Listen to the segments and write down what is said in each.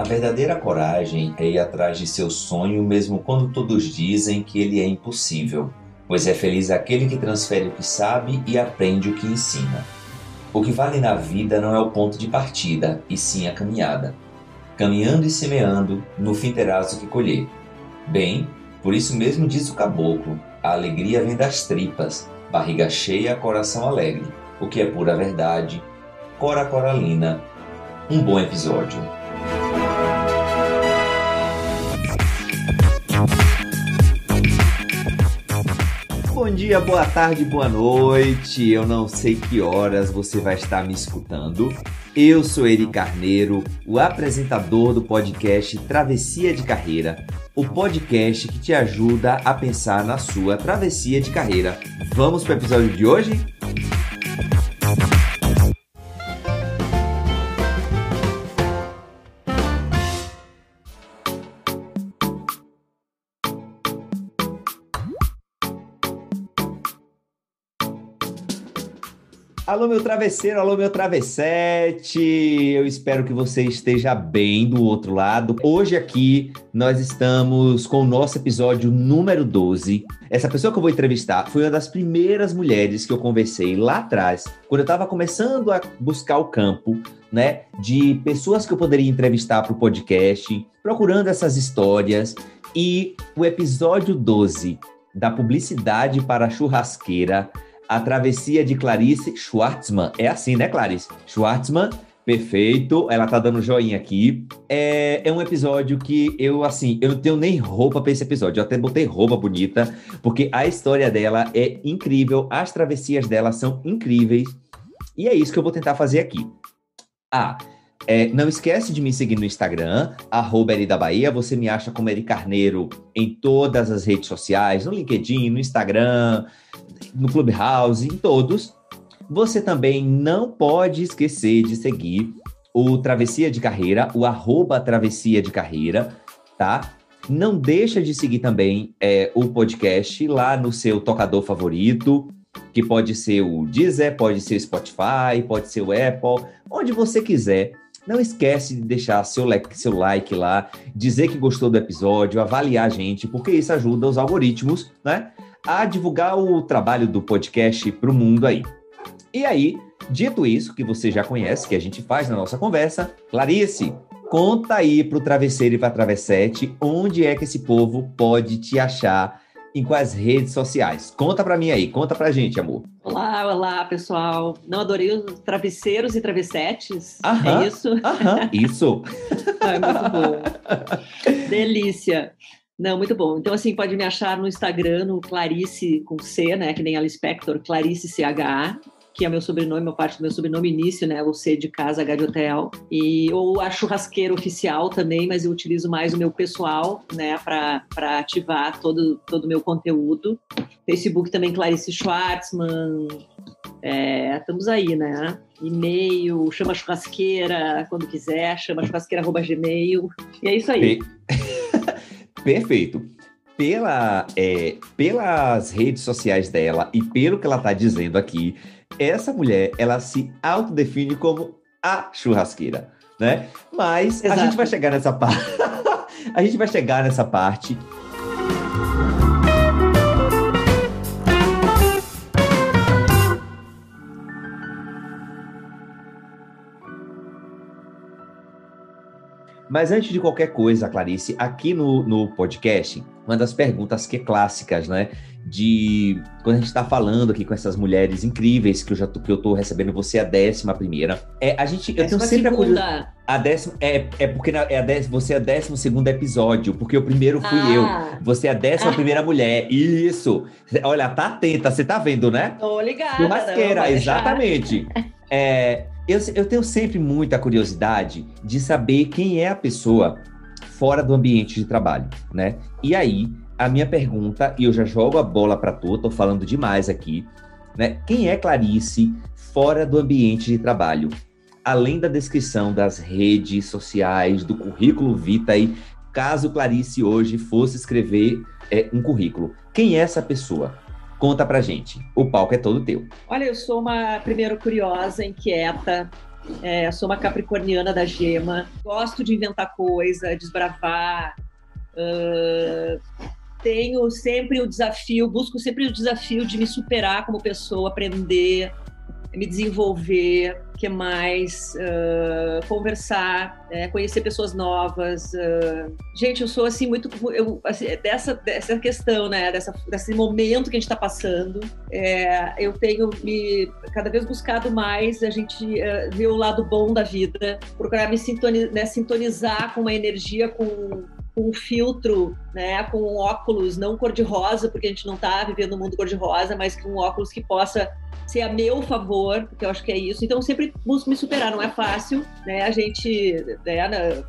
A verdadeira coragem é ir atrás de seu sonho mesmo quando todos dizem que ele é impossível, pois é feliz aquele que transfere o que sabe e aprende o que ensina. O que vale na vida não é o ponto de partida, e sim a caminhada. Caminhando e semeando, no fim terás o que colher. Bem, por isso mesmo diz o caboclo: a alegria vem das tripas, barriga cheia, coração alegre. O que é pura verdade. Cora Coralina. Um bom episódio. Bom dia, boa tarde, boa noite. Eu não sei que horas você vai estar me escutando. Eu sou Eri Carneiro, o apresentador do podcast Travessia de Carreira, o podcast que te ajuda a pensar na sua travessia de carreira. Vamos para o episódio de hoje? Alô, meu travesseiro, alô, meu travessete. Eu espero que você esteja bem do outro lado. Hoje aqui nós estamos com o nosso episódio número 12. Essa pessoa que eu vou entrevistar foi uma das primeiras mulheres que eu conversei lá atrás, quando eu estava começando a buscar o campo, né, de pessoas que eu poderia entrevistar para o podcast, procurando essas histórias. E o episódio 12 da publicidade para a churrasqueira a Travessia de Clarice Schwartzman. É assim, né, Clarice? Schwartzman, perfeito. Ela tá dando joinha aqui. É, é um episódio que eu, assim, eu não tenho nem roupa para esse episódio. Eu até botei roupa bonita, porque a história dela é incrível, as travessias dela são incríveis. E é isso que eu vou tentar fazer aqui. Ah, é, não esquece de me seguir no Instagram, arroba da Bahia. Você me acha como Eri Carneiro em todas as redes sociais, no LinkedIn, no Instagram, no Clubhouse, em todos. Você também não pode esquecer de seguir o Travessia de Carreira, o arroba Travessia de Carreira, tá? Não deixa de seguir também é, o podcast lá no seu tocador favorito, que pode ser o Deezer, pode ser o Spotify, pode ser o Apple, onde você quiser. Não esquece de deixar seu like, seu like lá, dizer que gostou do episódio, avaliar a gente, porque isso ajuda os algoritmos, né? A divulgar o trabalho do podcast para o mundo aí. E aí, dito isso, que você já conhece, que a gente faz na nossa conversa, Clarice, conta aí para o travesseiro e para a travessete onde é que esse povo pode te achar em quais redes sociais? Conta para mim aí, conta pra gente, amor. Olá, olá, pessoal. Não adorei os travesseiros e travessetes? Aham, é isso? Aham, isso. é muito bom. Delícia. Não, muito bom. Então, assim, pode me achar no Instagram, no Clarice com C, né? Que nem a Spector, Clarice CHA que é meu sobrenome, uma parte do meu sobrenome início, né? O C de casa, H de hotel. E, ou a churrasqueira oficial também, mas eu utilizo mais o meu pessoal, né? Para ativar todo o meu conteúdo. Facebook também, Clarice Schwartzman. É, estamos aí, né? E-mail, chama churrasqueira quando quiser, chama churrasqueira.gmail. E é isso aí. Perfeito pela, é, pelas redes sociais dela e pelo que ela está dizendo aqui, essa mulher, ela se autodefine como a churrasqueira, né? Mas Exato. a gente vai chegar nessa parte. a gente vai chegar nessa parte. Mas antes de qualquer coisa, Clarice, aqui no, no podcast, uma das perguntas que é clássicas, né? De quando a gente está falando aqui com essas mulheres incríveis que eu já tô, que eu tô recebendo, você é a décima primeira. É, a gente, eu tenho sempre a curiosidade. A décima é, é porque na, é a décima, você é a décimo segundo episódio, porque o primeiro fui ah. eu. Você é a décima ah. primeira mulher. Isso. Olha, tá atenta, você tá vendo, né? Tô ligada. Churrasqueira, exatamente. É, eu, eu tenho sempre muita curiosidade de saber quem é a pessoa fora do ambiente de trabalho, né? E aí, a minha pergunta, e eu já jogo a bola para tu, tô falando demais aqui, né? Quem é Clarice fora do ambiente de trabalho? Além da descrição das redes sociais, do currículo Vitae, caso Clarice hoje fosse escrever é, um currículo, quem é essa pessoa? Conta pra gente. O palco é todo teu. Olha, eu sou uma, primeiro, curiosa, inquieta. É, sou uma capricorniana da gema. Gosto de inventar coisa, desbravar. Uh, tenho sempre o desafio, busco sempre o desafio de me superar como pessoa, aprender, me desenvolver, que mais uh, conversar, é, conhecer pessoas novas. Uh... Gente, eu sou assim muito eu, assim, dessa dessa questão, né? Dessa, desse momento que a gente está passando. É, eu tenho me cada vez buscado mais a gente uh, ver o lado bom da vida, procurar me sintonizar, né, sintonizar com uma energia, com com um filtro, né, com um óculos não cor-de-rosa, porque a gente não está vivendo no mundo cor-de-rosa, mas com um óculos que possa ser a meu favor, porque eu acho que é isso. Então, sempre busco me superar, não é fácil, né? A gente né,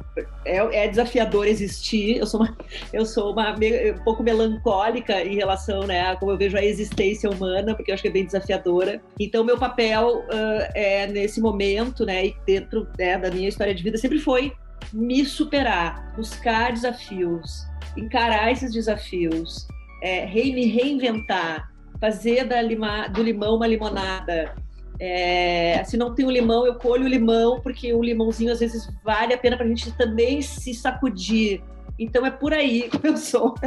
é, é desafiador existir. Eu sou uma, eu sou uma um pouco melancólica em relação, né, a como eu vejo a existência humana, porque eu acho que é bem desafiadora. Então, meu papel uh, é nesse momento, né, e dentro né, da minha história de vida sempre foi me superar, buscar desafios, encarar esses desafios, é, me reinventar, fazer da lima, do limão uma limonada. É, se não tem o limão, eu colho o limão, porque o limãozinho às vezes vale a pena para a gente também se sacudir. Então é por aí que eu sou.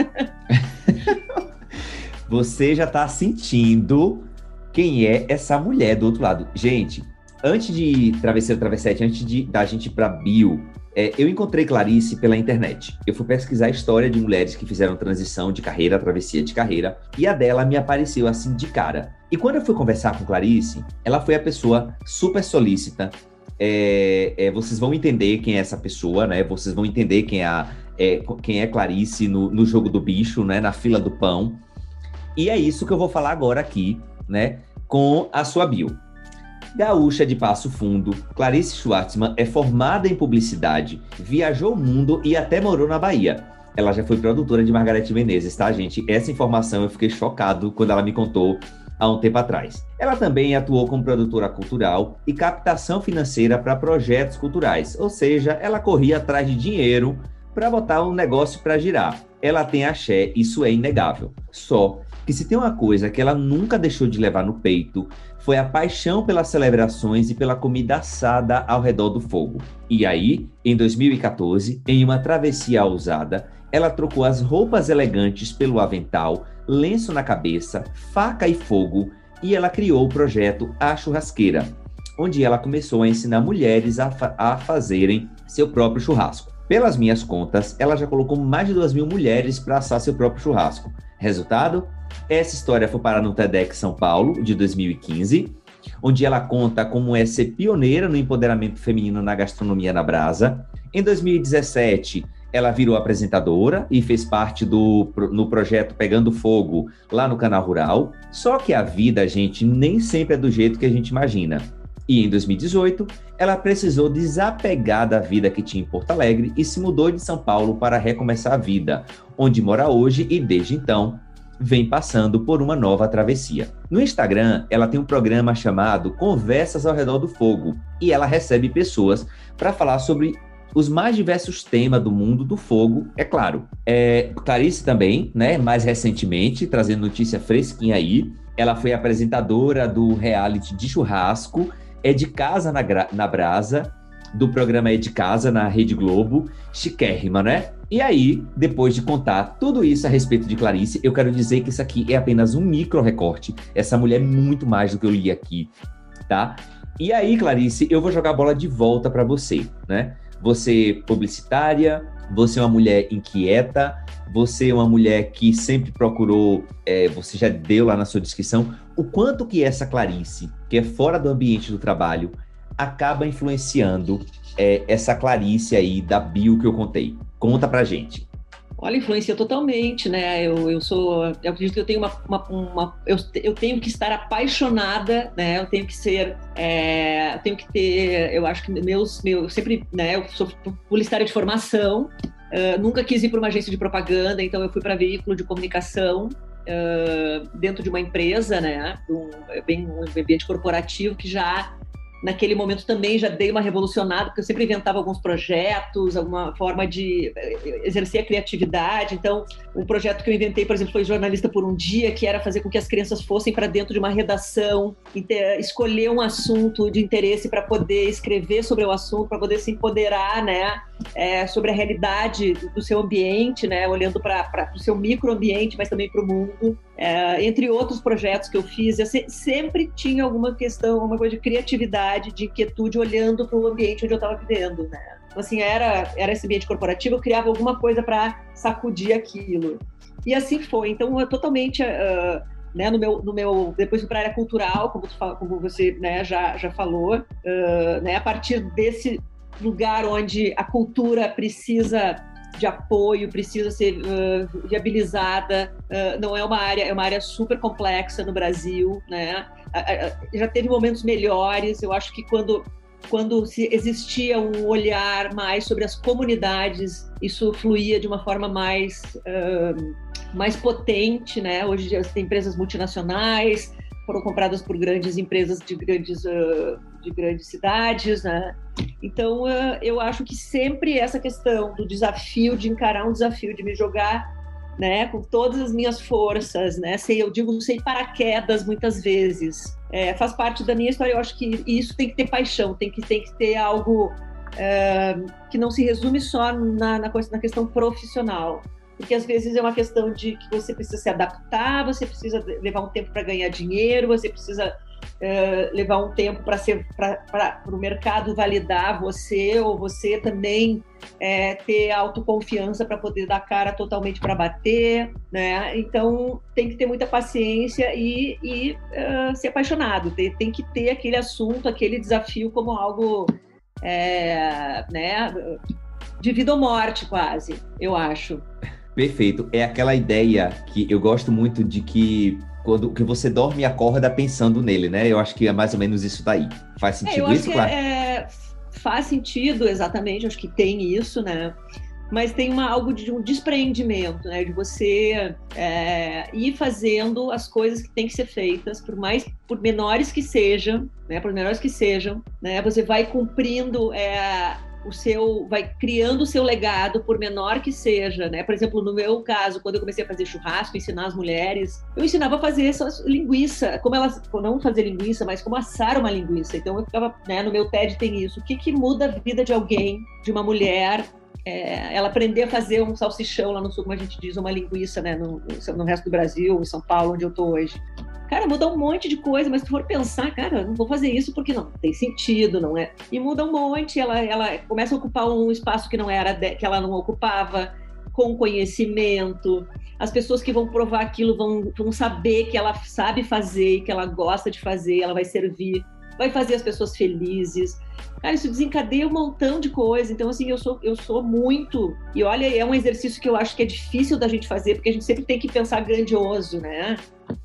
Você já está sentindo quem é essa mulher do outro lado. Gente, antes de Travesseiro Travessete, antes de da gente para bio, é, eu encontrei Clarice pela internet. Eu fui pesquisar a história de mulheres que fizeram transição de carreira, travessia de carreira, e a dela me apareceu assim de cara. E quando eu fui conversar com Clarice, ela foi a pessoa super solícita. É, é, vocês vão entender quem é essa pessoa, né? Vocês vão entender quem é, a, é, quem é Clarice no, no jogo do bicho, né? Na fila do pão. E é isso que eu vou falar agora aqui, né? Com a sua bio. Gaúcha de Passo Fundo, Clarice Schwartzman é formada em publicidade, viajou o mundo e até morou na Bahia. Ela já foi produtora de Margarete Menezes, tá, gente? Essa informação eu fiquei chocado quando ela me contou há um tempo atrás. Ela também atuou como produtora cultural e captação financeira para projetos culturais, ou seja, ela corria atrás de dinheiro para botar um negócio para girar. Ela tem axé, isso é inegável. Só que se tem uma coisa que ela nunca deixou de levar no peito, foi a paixão pelas celebrações e pela comida assada ao redor do fogo. E aí, em 2014, em uma travessia ousada, ela trocou as roupas elegantes pelo avental, lenço na cabeça, faca e fogo, e ela criou o projeto A Churrasqueira, onde ela começou a ensinar mulheres a, fa a fazerem seu próprio churrasco. Pelas minhas contas, ela já colocou mais de duas mil mulheres para assar seu próprio churrasco. Resultado? Essa história foi parar no TEDx São Paulo, de 2015, onde ela conta como é ser pioneira no empoderamento feminino na gastronomia na brasa. Em 2017, ela virou apresentadora e fez parte do no projeto Pegando Fogo lá no canal Rural. Só que a vida, gente, nem sempre é do jeito que a gente imagina. E em 2018, ela precisou desapegar da vida que tinha em Porto Alegre e se mudou de São Paulo para recomeçar a vida, onde mora hoje e desde então vem passando por uma nova travessia. No Instagram, ela tem um programa chamado Conversas ao Redor do Fogo e ela recebe pessoas para falar sobre os mais diversos temas do mundo do fogo, é claro. É, Clarice também, né, mais recentemente, trazendo notícia fresquinha aí, ela foi apresentadora do reality de churrasco, é de casa na, na brasa, do programa É de Casa na Rede Globo, chiquérrima, né? E aí, depois de contar tudo isso a respeito de Clarice, eu quero dizer que isso aqui é apenas um micro recorte. Essa mulher é muito mais do que eu li aqui, tá? E aí, Clarice, eu vou jogar a bola de volta para você, né? Você publicitária, você é uma mulher inquieta, você é uma mulher que sempre procurou, é, você já deu lá na sua descrição, o quanto que essa Clarice, que é fora do ambiente do trabalho, acaba influenciando é, essa Clarice aí da bio que eu contei. Conta pra gente. Olha, influencia totalmente, né? Eu, eu sou, eu acredito que eu tenho uma, uma, uma eu, eu, tenho que estar apaixonada, né? Eu tenho que ser, é, eu tenho que ter, eu acho que meus, meu, sempre, né? Eu sou publicitária de formação, uh, nunca quis ir para uma agência de propaganda, então eu fui para veículo de comunicação uh, dentro de uma empresa, né? Um, bem um ambiente corporativo que já naquele momento também já dei uma revolucionada, porque eu sempre inventava alguns projetos, alguma forma de eh, exercer a criatividade. Então, um projeto que eu inventei, por exemplo, foi Jornalista por um Dia, que era fazer com que as crianças fossem para dentro de uma redação, escolher um assunto de interesse para poder escrever sobre o assunto, para poder se empoderar, né, é, sobre a realidade do seu ambiente, né, olhando para o seu microambiente, mas também para o mundo. É, entre outros projetos que eu fiz, eu se, sempre tinha alguma questão, alguma coisa de criatividade, de inquietude, olhando para o ambiente onde eu estava vivendo, né? Então, assim, era, era esse ambiente corporativo, eu criava alguma coisa para sacudir aquilo. E assim foi. Então, eu totalmente, uh, né, no meu, no meu, depois para a área cultural, como, tu, como você né, já, já falou, uh, né, a partir desse lugar onde a cultura precisa de apoio, precisa ser uh, viabilizada. Uh, não é uma área, é uma área super complexa no Brasil, né? Uh, já teve momentos melhores. Eu acho que quando quando se existia um olhar mais sobre as comunidades, isso fluía de uma forma mais mais potente, né? Hoje as empresas multinacionais foram compradas por grandes empresas de grandes de grandes cidades, né? Então, eu acho que sempre essa questão do desafio, de encarar um desafio, de me jogar né, com todas as minhas forças, né, sei, eu digo sem paraquedas muitas vezes, é, faz parte da minha história. Eu acho que isso tem que ter paixão, tem que, tem que ter algo é, que não se resume só na, na, na questão profissional, porque às vezes é uma questão de que você precisa se adaptar, você precisa levar um tempo para ganhar dinheiro, você precisa uh, levar um tempo para o mercado validar você, ou você também é, ter autoconfiança para poder dar cara totalmente para bater, né? Então tem que ter muita paciência e, e uh, ser apaixonado, tem, tem que ter aquele assunto, aquele desafio como algo, é, né? De vida ou morte, quase, eu acho. Perfeito. É aquela ideia que eu gosto muito de que quando que você dorme e acorda pensando nele, né? Eu acho que é mais ou menos isso daí. Faz é, sentido é, isso, claro? É, faz sentido, exatamente. Acho que tem isso, né? Mas tem uma, algo de um despreendimento, né? De você é, ir fazendo as coisas que têm que ser feitas, por mais, por menores que sejam, né? Por menores que sejam, né? Você vai cumprindo é, o seu, vai criando o seu legado, por menor que seja, né? Por exemplo, no meu caso, quando eu comecei a fazer churrasco, ensinar as mulheres, eu ensinava a fazer essa linguiça, como elas, não fazer linguiça, mas como assar uma linguiça. Então eu ficava, né, no meu TED tem isso. O que que muda a vida de alguém, de uma mulher, é, ela aprender a fazer um salsichão lá no sul, como a gente diz, uma linguiça, né, no, no resto do Brasil, em São Paulo, onde eu tô hoje. Cara, muda um monte de coisa, mas se for pensar, cara, não vou fazer isso porque não tem sentido, não é? E muda um monte, ela, ela começa a ocupar um espaço que não era que ela não ocupava, com conhecimento. As pessoas que vão provar aquilo vão, vão saber que ela sabe fazer, que ela gosta de fazer, ela vai servir, vai fazer as pessoas felizes. Cara, isso desencadeia um montão de coisa. Então, assim, eu sou, eu sou muito. E olha, é um exercício que eu acho que é difícil da gente fazer, porque a gente sempre tem que pensar grandioso, né?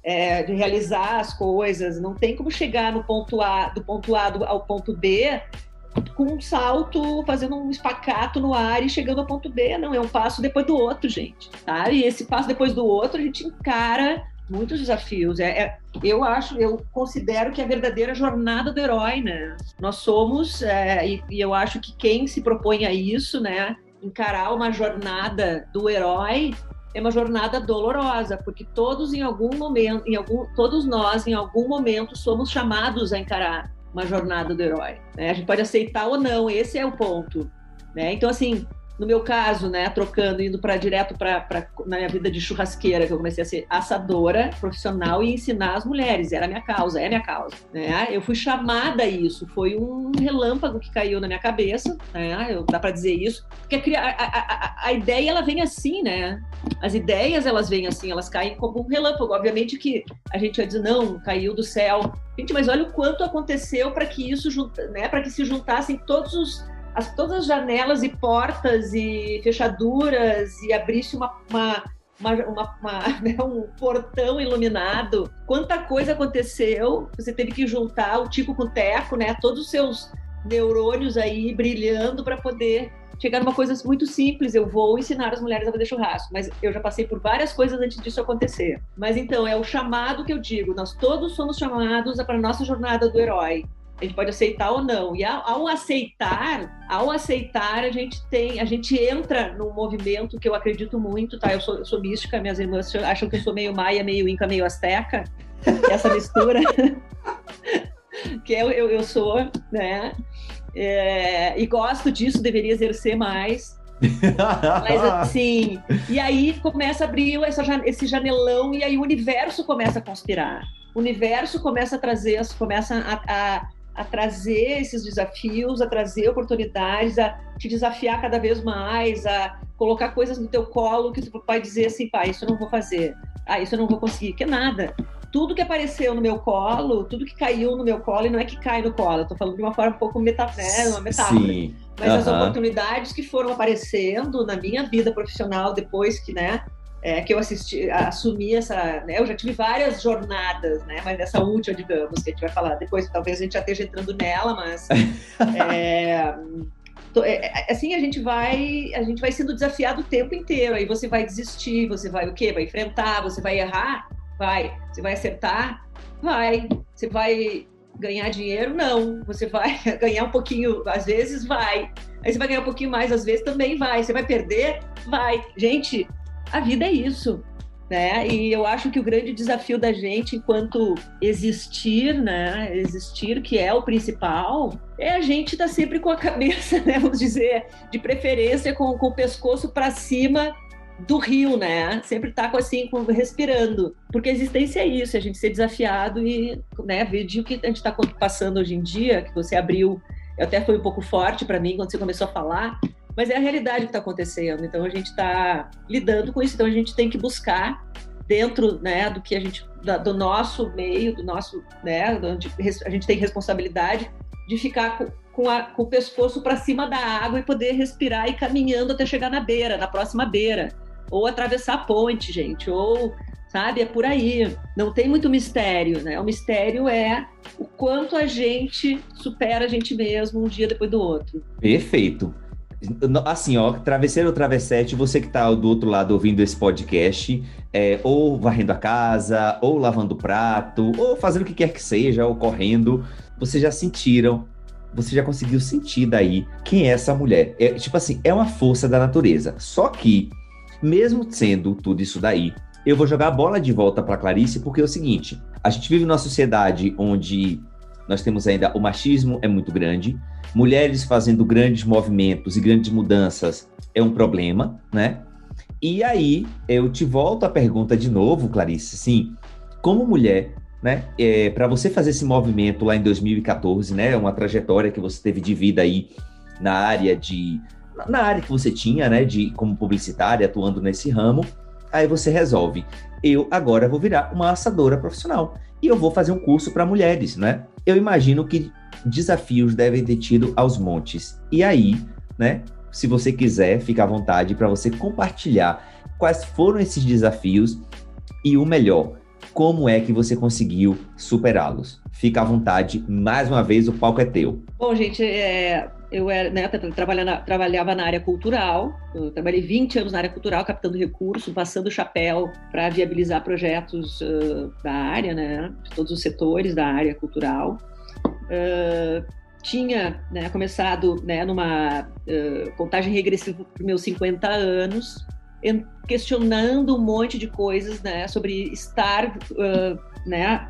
É, de realizar as coisas. Não tem como chegar no ponto A, do ponto A ao ponto B com um salto, fazendo um espacato no ar e chegando ao ponto B. Não, é um passo depois do outro, gente. Tá? E esse passo depois do outro, a gente encara muitos desafios. É, é, eu acho, eu considero que é a verdadeira jornada do herói, né? Nós somos, é, e, e, eu acho que quem se propõe a isso, né, encarar uma jornada do herói é uma jornada dolorosa, porque todos em algum momento, em algum, todos nós em algum momento somos chamados a encarar uma jornada do herói. Né? A gente pode aceitar ou não, esse é o ponto. Né? Então assim, no meu caso, né, trocando, indo para direto para na minha vida de churrasqueira, que eu comecei a ser assadora profissional e ensinar as mulheres, era a minha causa, é a minha causa, né? Eu fui chamada a isso, foi um relâmpago que caiu na minha cabeça, né? Eu, dá para dizer isso, porque a, a, a, a, ideia ela vem assim, né? As ideias elas vêm assim, elas caem como um relâmpago. Obviamente que a gente vai dizer não, caiu do céu, gente, mas olha o quanto aconteceu para que isso, né? Para que se juntassem todos os as, todas as janelas e portas e fechaduras e abrisse uma, uma, uma, uma, uma né, um portão iluminado. Quanta coisa aconteceu, você teve que juntar o Tico com o Teco, né? Todos os seus neurônios aí brilhando para poder chegar numa coisa muito simples. Eu vou ensinar as mulheres a fazer churrasco, mas eu já passei por várias coisas antes disso acontecer. Mas então é o chamado que eu digo. Nós todos somos chamados para a nossa jornada do herói a gente pode aceitar ou não. E ao, ao, aceitar, ao aceitar, a gente tem, a gente entra num movimento que eu acredito muito, tá? Eu sou, eu sou mística, minhas irmãs acham que eu sou meio maia, meio inca, meio asteca, essa mistura. que eu, eu, eu, sou, né? É, e gosto disso, deveria exercer mais. Mas assim, e aí começa a abrir essa, esse janelão e aí o universo começa a conspirar. O universo começa a trazer, começa a, a a trazer esses desafios, a trazer oportunidades, a te desafiar cada vez mais, a colocar coisas no teu colo que tu vai dizer assim, pai, isso eu não vou fazer, ah, isso eu não vou conseguir, que nada. Tudo que apareceu no meu colo, tudo que caiu no meu colo, e não é que cai no colo, eu tô falando de uma forma um pouco meta, né, uma metáfora. Sim. Mas as oportunidades que foram aparecendo na minha vida profissional depois que, né, é, que eu assisti, assumi essa, né, eu já tive várias jornadas, né, mas essa última, digamos, que a gente vai falar depois, talvez a gente já esteja entrando nela, mas é, é, assim a gente vai, a gente vai sendo desafiado o tempo inteiro. Aí você vai desistir, você vai o quê? Vai enfrentar, você vai errar, vai, você vai acertar, vai, você vai ganhar dinheiro, não, você vai ganhar um pouquinho, às vezes vai. Aí você vai ganhar um pouquinho mais, às vezes também vai. Você vai perder, vai. Gente, a vida é isso. Né? E eu acho que o grande desafio da gente, enquanto existir, né, existir que é o principal, é a gente estar tá sempre com a cabeça, né, vamos dizer, de preferência com, com o pescoço para cima do rio, né? Sempre tá com assim, com, respirando, porque a existência é isso, é a gente ser desafiado e, né, ver o que a gente está passando hoje em dia, que você abriu, até foi um pouco forte para mim quando você começou a falar, mas é a realidade que está acontecendo. Então a gente está lidando com isso. Então a gente tem que buscar dentro, né, do que a gente, do nosso meio, do nosso, né, onde a gente tem responsabilidade de ficar com, com, a, com o pescoço para cima da água e poder respirar e caminhando até chegar na beira, na próxima beira, ou atravessar a ponte, gente, ou sabe? É por aí. Não tem muito mistério, né? O mistério é o quanto a gente supera a gente mesmo um dia depois do outro. Perfeito. Assim, ó, travesseiro ou travessete, você que está do outro lado ouvindo esse podcast, é, ou varrendo a casa, ou lavando o prato, ou fazendo o que quer que seja, ou correndo, vocês já sentiram, você já conseguiu sentir daí quem é essa mulher. É, tipo assim, é uma força da natureza. Só que, mesmo sendo tudo isso daí, eu vou jogar a bola de volta para Clarice, porque é o seguinte: a gente vive numa sociedade onde nós temos ainda o machismo é muito grande, mulheres fazendo grandes movimentos e grandes mudanças é um problema, né? E aí eu te volto a pergunta de novo, Clarice, sim, como mulher, né? É, para você fazer esse movimento lá em 2014, né? Uma trajetória que você teve de vida aí na área de na área que você tinha, né? De como publicitária, atuando nesse ramo, aí você resolve, eu agora vou virar uma assadora profissional e eu vou fazer um curso para mulheres, né? Eu imagino que desafios devem ter tido aos montes. E aí, né? Se você quiser, fica à vontade para você compartilhar quais foram esses desafios e o melhor, como é que você conseguiu superá-los. Fica à vontade, mais uma vez, o palco é teu. Bom, gente, é, eu era, né, trabalhava na área cultural, eu trabalhei 20 anos na área cultural, captando recursos, passando o chapéu para viabilizar projetos uh, da área, né, de todos os setores da área cultural. Uh, tinha né, começado né, numa uh, contagem regressiva para meus 50 anos, questionando um monte de coisas né, sobre estar né,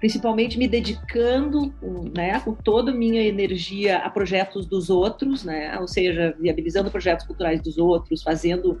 principalmente me dedicando, né, com toda a minha energia a projetos dos outros, né, ou seja, viabilizando projetos culturais dos outros, fazendo,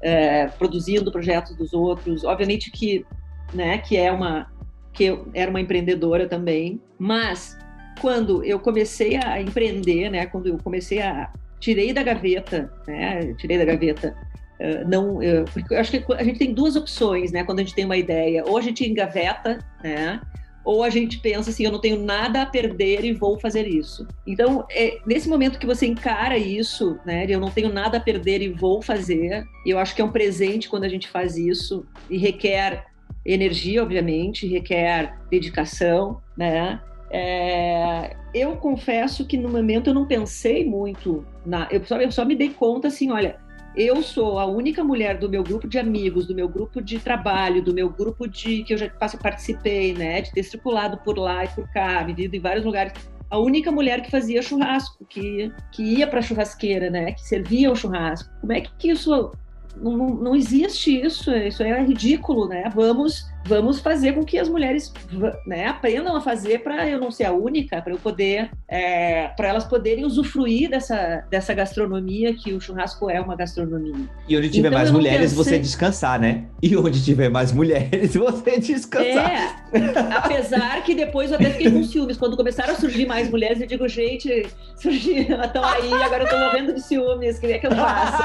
é, produzindo projetos dos outros. Obviamente que, né, que é uma que eu era uma empreendedora também, mas quando eu comecei a empreender, né, quando eu comecei a tirei da gaveta, né, tirei da gaveta Uh, não, uh, porque eu acho que a gente tem duas opções, né? Quando a gente tem uma ideia, ou a gente engaveta, né? Ou a gente pensa assim, eu não tenho nada a perder e vou fazer isso. Então, é, nesse momento que você encara isso, né? Eu não tenho nada a perder e vou fazer. Eu acho que é um presente quando a gente faz isso e requer energia, obviamente, requer dedicação, né? É, eu confesso que no momento eu não pensei muito na, eu só, eu só me dei conta assim, olha, eu sou a única mulher do meu grupo de amigos, do meu grupo de trabalho, do meu grupo de que eu já participei, né, de ter circulado por lá e por cá, vivido em vários lugares. A única mulher que fazia churrasco, que, que ia para churrasqueira, né, que servia o churrasco. Como é que isso não, não, existe isso, isso é ridículo, né? Vamos vamos fazer com que as mulheres né, aprendam a fazer para eu não ser a única, para eu poder, é, para elas poderem usufruir dessa, dessa gastronomia que o churrasco é uma gastronomia. E onde tiver então, mais mulheres, pensei... você descansar, né? E onde tiver mais mulheres, você descansar. É, apesar que depois eu até fiquei com ciúmes. Quando começaram a surgir mais mulheres, eu digo, gente, surgiram, estão aí, agora eu tô morrendo de ciúmes, que é que eu faço?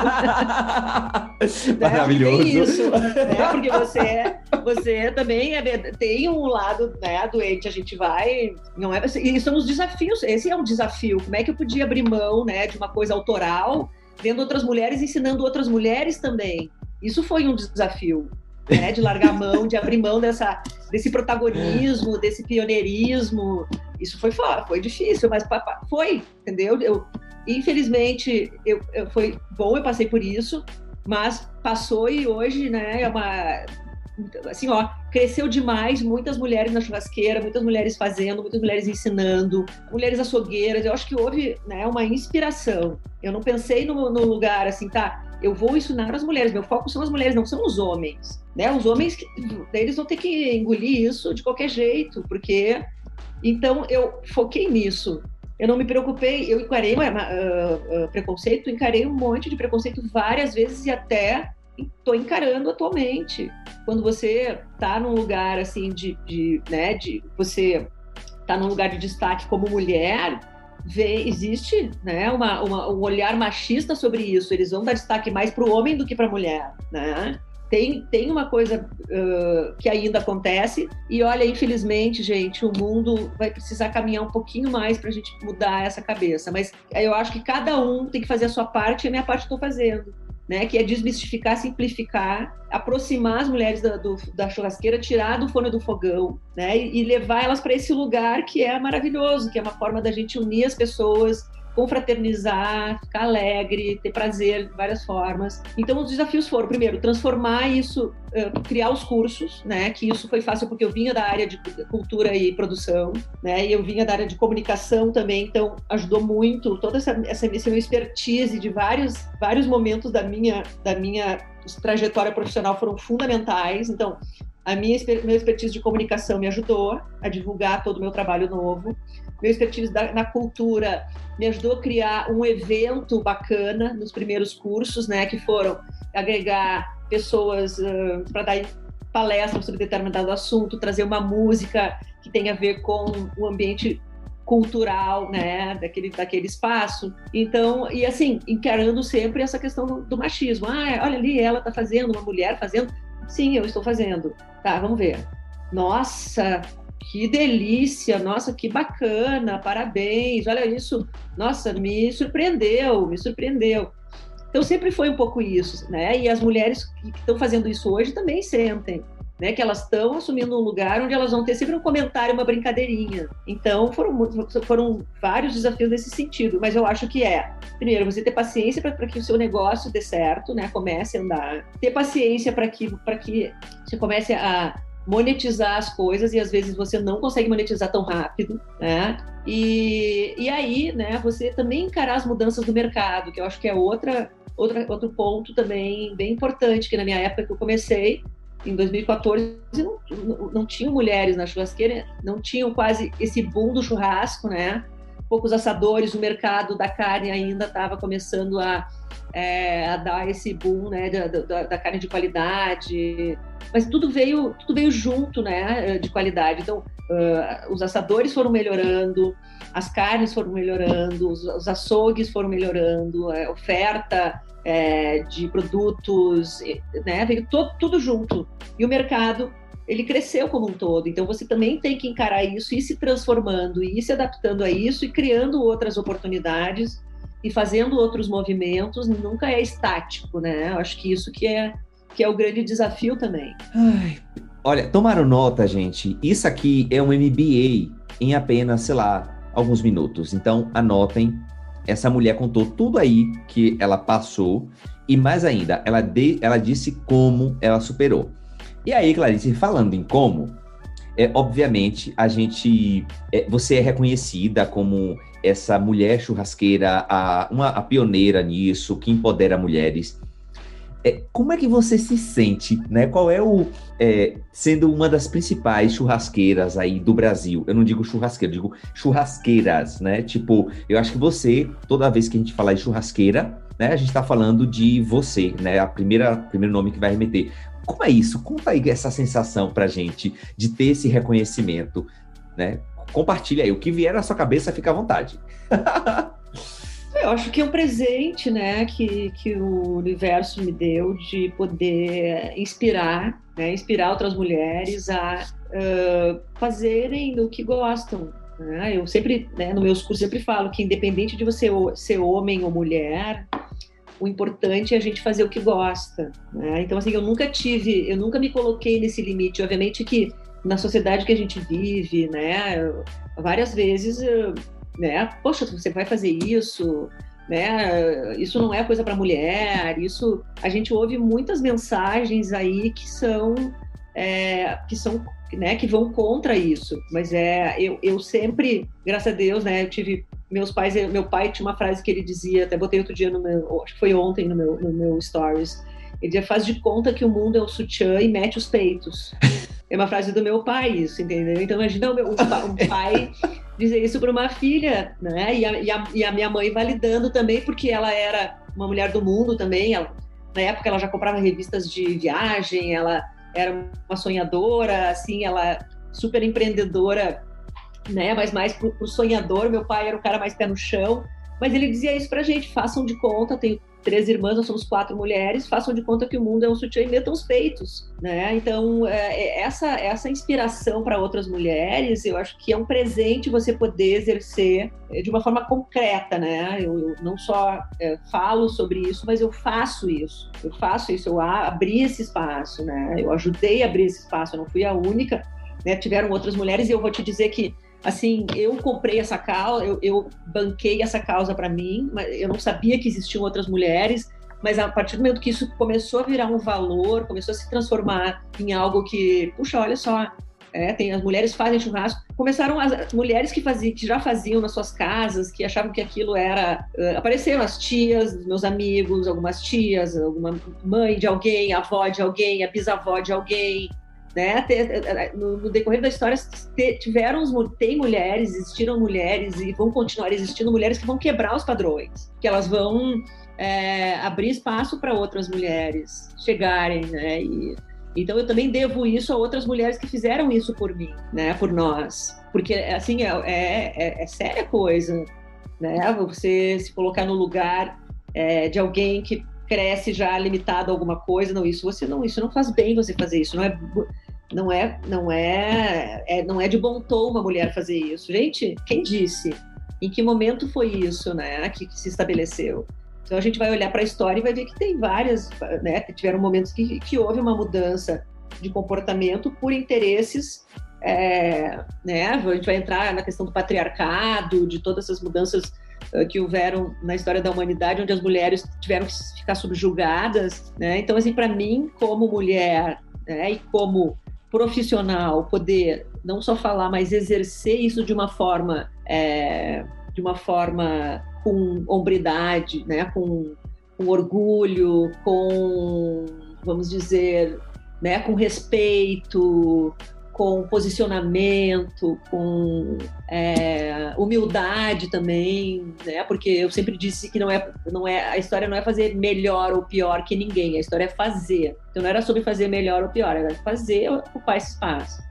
Maravilhoso. É, isso, né? Porque você, você também é, tem um lado né, doente, a gente vai. não é E são os desafios. Esse é um desafio. Como é que eu podia abrir mão né, de uma coisa autoral, vendo outras mulheres ensinando outras mulheres também? Isso foi um desafio. Né, de largar mão, de abrir mão dessa, desse protagonismo, desse pioneirismo. Isso foi, foi difícil, mas foi, entendeu? Eu, infelizmente, eu, eu, foi bom, eu passei por isso, mas passou e hoje, né, é uma assim, ó, cresceu demais, muitas mulheres na churrasqueira, muitas mulheres fazendo, muitas mulheres ensinando, mulheres açougueiras. Eu acho que houve né, uma inspiração. Eu não pensei no, no lugar assim, tá? Eu vou ensinar as mulheres. Meu foco são as mulheres, não são os homens. Né? Os homens, eles vão ter que engolir isso de qualquer jeito, porque. Então, eu foquei nisso. Eu não me preocupei, eu encarei uh, uh, preconceito, encarei um monte de preconceito várias vezes e até estou encarando atualmente. Quando você está num lugar assim de, de, né, de você está num lugar de destaque como mulher, vê, existe né, uma, uma, um olhar machista sobre isso. Eles vão dar destaque mais para o homem do que para a mulher, né? Tem, tem uma coisa uh, que ainda acontece, e olha, infelizmente, gente, o mundo vai precisar caminhar um pouquinho mais para a gente mudar essa cabeça. Mas eu acho que cada um tem que fazer a sua parte, e a minha parte estou fazendo né, que é desmistificar, simplificar, aproximar as mulheres da, do, da churrasqueira, tirar do forno do fogão, né, e, levar elas para esse lugar que é maravilhoso, que é uma forma da gente unir as pessoas, confraternizar, ficar alegre, ter prazer de várias formas. Então, os desafios foram, primeiro, transformar isso, criar os cursos, né? Que isso foi fácil porque eu vinha da área de cultura e produção, né? E eu vinha da área de comunicação também, então ajudou muito toda essa, essa, minha expertise de vários, vários momentos da minha, da minha trajetória profissional foram fundamentais. Então, a minha meu expertise de comunicação me ajudou a divulgar todo o meu trabalho novo. Meu expertise na cultura me ajudou a criar um evento bacana nos primeiros cursos, né, que foram agregar pessoas uh, para dar palestras sobre determinado assunto, trazer uma música que tenha a ver com o ambiente cultural, né, daquele, daquele espaço. Então, e assim, encarando sempre essa questão do, do machismo. Ah, olha ali, ela está fazendo, uma mulher fazendo. Sim, eu estou fazendo. Tá, vamos ver. Nossa, que delícia, nossa, que bacana, parabéns, olha isso, nossa, me surpreendeu, me surpreendeu. Então sempre foi um pouco isso, né? E as mulheres que estão fazendo isso hoje também sentem, né? Que elas estão assumindo um lugar onde elas vão ter sempre um comentário, uma brincadeirinha. Então foram, foram vários desafios nesse sentido, mas eu acho que é, primeiro, você ter paciência para que o seu negócio dê certo, né? Comece a andar, ter paciência para que, que você comece a monetizar as coisas e às vezes você não consegue monetizar tão rápido, né? E, e aí, né, você também encarar as mudanças do mercado, que eu acho que é outra, outra outro ponto também bem importante, que na minha época que eu comecei, em 2014 não, não, não tinham mulheres na churrasqueira, não tinham quase esse boom do churrasco, né? Poucos assadores, o mercado da carne ainda estava começando a, é, a dar esse boom, né, da, da, da, carne de qualidade. Mas tudo veio, tudo veio junto, né, de qualidade. Então, uh, os assadores foram melhorando, as carnes foram melhorando, os, os açougues foram melhorando, a oferta é, de produtos, né? Veio todo, tudo junto. E o mercado, ele cresceu como um todo. Então, você também tem que encarar isso, ir se transformando, ir se adaptando a isso e criando outras oportunidades e fazendo outros movimentos. Nunca é estático, né? Eu acho que isso que é, que é o grande desafio também. Ai, olha, tomaram nota, gente. Isso aqui é um MBA em apenas, sei lá, alguns minutos. Então, anotem essa mulher contou tudo aí que ela passou e mais ainda, ela, de, ela disse como ela superou. E aí, Clarice, falando em como, é, obviamente a gente, é, você é reconhecida como essa mulher churrasqueira, a, uma, a pioneira nisso, que empodera mulheres. É, como é que você se sente, né? Qual é o é, sendo uma das principais churrasqueiras aí do Brasil? Eu não digo churrasqueira, digo churrasqueiras, né? Tipo, eu acho que você, toda vez que a gente falar de churrasqueira, né, a gente está falando de você, né? A primeira primeiro nome que vai remeter. Como é isso? Conta aí essa sensação pra gente de ter esse reconhecimento, né? Compartilha aí o que vier na sua cabeça, fica à vontade. Eu acho que é um presente, né, que, que o universo me deu de poder inspirar, né, inspirar outras mulheres a uh, fazerem o que gostam. Né? Eu sempre, né, no meus cursos, sempre falo que independente de você ser homem ou mulher, o importante é a gente fazer o que gosta. Né? Então, assim, eu nunca tive, eu nunca me coloquei nesse limite. Obviamente que na sociedade que a gente vive, né, várias vezes né? Poxa, você vai fazer isso, né? Isso não é coisa para mulher. Isso a gente ouve muitas mensagens aí que são é, que são né, que vão contra isso. Mas é eu, eu sempre, graças a Deus, né? Eu tive meus pais, meu pai tinha uma frase que ele dizia, até botei outro dia no meu, acho que foi ontem no meu, no meu stories. Ele dizia, faz de conta que o mundo é o sutiã e mete os peitos. É uma frase do meu pai, isso, entendeu? Então, imagina o meu o pai dizer isso para uma filha, né? E a, e, a, e a, minha mãe validando também, porque ela era uma mulher do mundo também. Ela, na época, ela já comprava revistas de viagem, ela era uma sonhadora, assim, ela super empreendedora, né? Mas mais pro, pro sonhador. Meu pai era o cara mais pé no chão. Mas ele dizia isso pra gente: façam de conta, tenho três irmãs, nós somos quatro mulheres, façam de conta que o mundo é um sutiã e metam os peitos, né? Então, é, é essa, essa inspiração para outras mulheres, eu acho que é um presente você poder exercer é, de uma forma concreta, né? Eu, eu não só é, falo sobre isso, mas eu faço isso. Eu faço isso, eu abri esse espaço, né? Eu ajudei a abrir esse espaço, eu não fui a única, né? Tiveram outras mulheres e eu vou te dizer que assim, eu comprei essa causa, eu, eu banquei essa causa para mim, mas eu não sabia que existiam outras mulheres, mas a partir do momento que isso começou a virar um valor, começou a se transformar em algo que, puxa, olha só, é, tem as mulheres fazem churrasco, começaram as mulheres que faziam, que já faziam nas suas casas, que achavam que aquilo era, uh, apareceram as tias, meus amigos, algumas tias, alguma mãe de alguém, avó de alguém, a bisavó de alguém, né? No, no, decorrer da história tiveram tem mulheres, existiram mulheres e vão continuar existindo mulheres que vão quebrar os padrões, que elas vão é, abrir espaço para outras mulheres chegarem, né? E, então eu também devo isso a outras mulheres que fizeram isso por mim, né? Por nós, porque assim é, é, é, é séria coisa, né? Você se colocar no lugar de alguém que cresce já limitado a alguma coisa, não, isso você não, isso não faz bem você fazer isso, não é não é, não é, é não é de bom tom uma mulher fazer isso. Gente, quem disse? Em que momento foi isso, né, que, que se estabeleceu? Então a gente vai olhar para a história e vai ver que tem várias, né, tiveram momentos que, que houve uma mudança de comportamento por interesses é, né, a gente vai entrar na questão do patriarcado, de todas essas mudanças que houveram na história da humanidade, onde as mulheres tiveram que ficar subjugadas, né? Então, assim, para mim, como mulher, né, e como profissional, poder não só falar, mas exercer isso de uma forma, é, de uma forma com hombridade, né, com, com orgulho, com, vamos dizer, né, com respeito, com posicionamento, com é, humildade também, né? Porque eu sempre disse que não é, não é a história não é fazer melhor ou pior que ninguém, a história é fazer. Então não era sobre fazer melhor ou pior, era fazer ocupar esse espaço.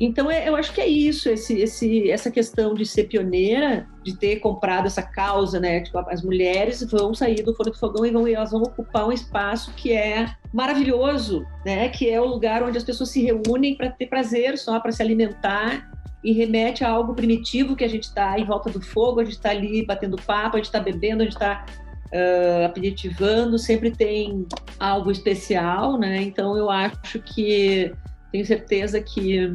Então, é, eu acho que é isso, esse, esse, essa questão de ser pioneira, de ter comprado essa causa, né? Tipo, as mulheres vão sair do Foro do Fogão e vão, elas vão ocupar um espaço que é maravilhoso, né? Que é o lugar onde as pessoas se reúnem para ter prazer só, para se alimentar e remete a algo primitivo que a gente está em volta do fogo, a gente está ali batendo papo, a gente está bebendo, a gente está uh, aperitivando, sempre tem algo especial, né? Então eu acho que tenho certeza que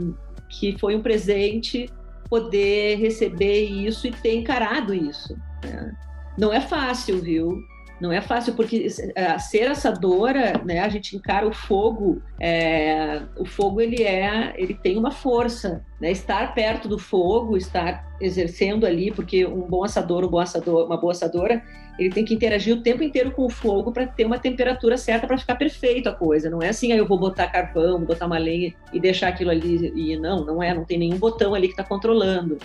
que foi um presente poder receber isso e ter encarado isso. Né? Não é fácil, viu? Não é fácil porque é, ser assadora, né? A gente encara o fogo. É, o fogo ele é, ele tem uma força, né? Estar perto do fogo, estar exercendo ali, porque um bom assador, um bom assador, uma boa assadora, ele tem que interagir o tempo inteiro com o fogo para ter uma temperatura certa para ficar perfeito a coisa. Não é assim, aí eu vou botar carvão, botar uma lenha e deixar aquilo ali. E não, não é, não tem nenhum botão ali que está controlando.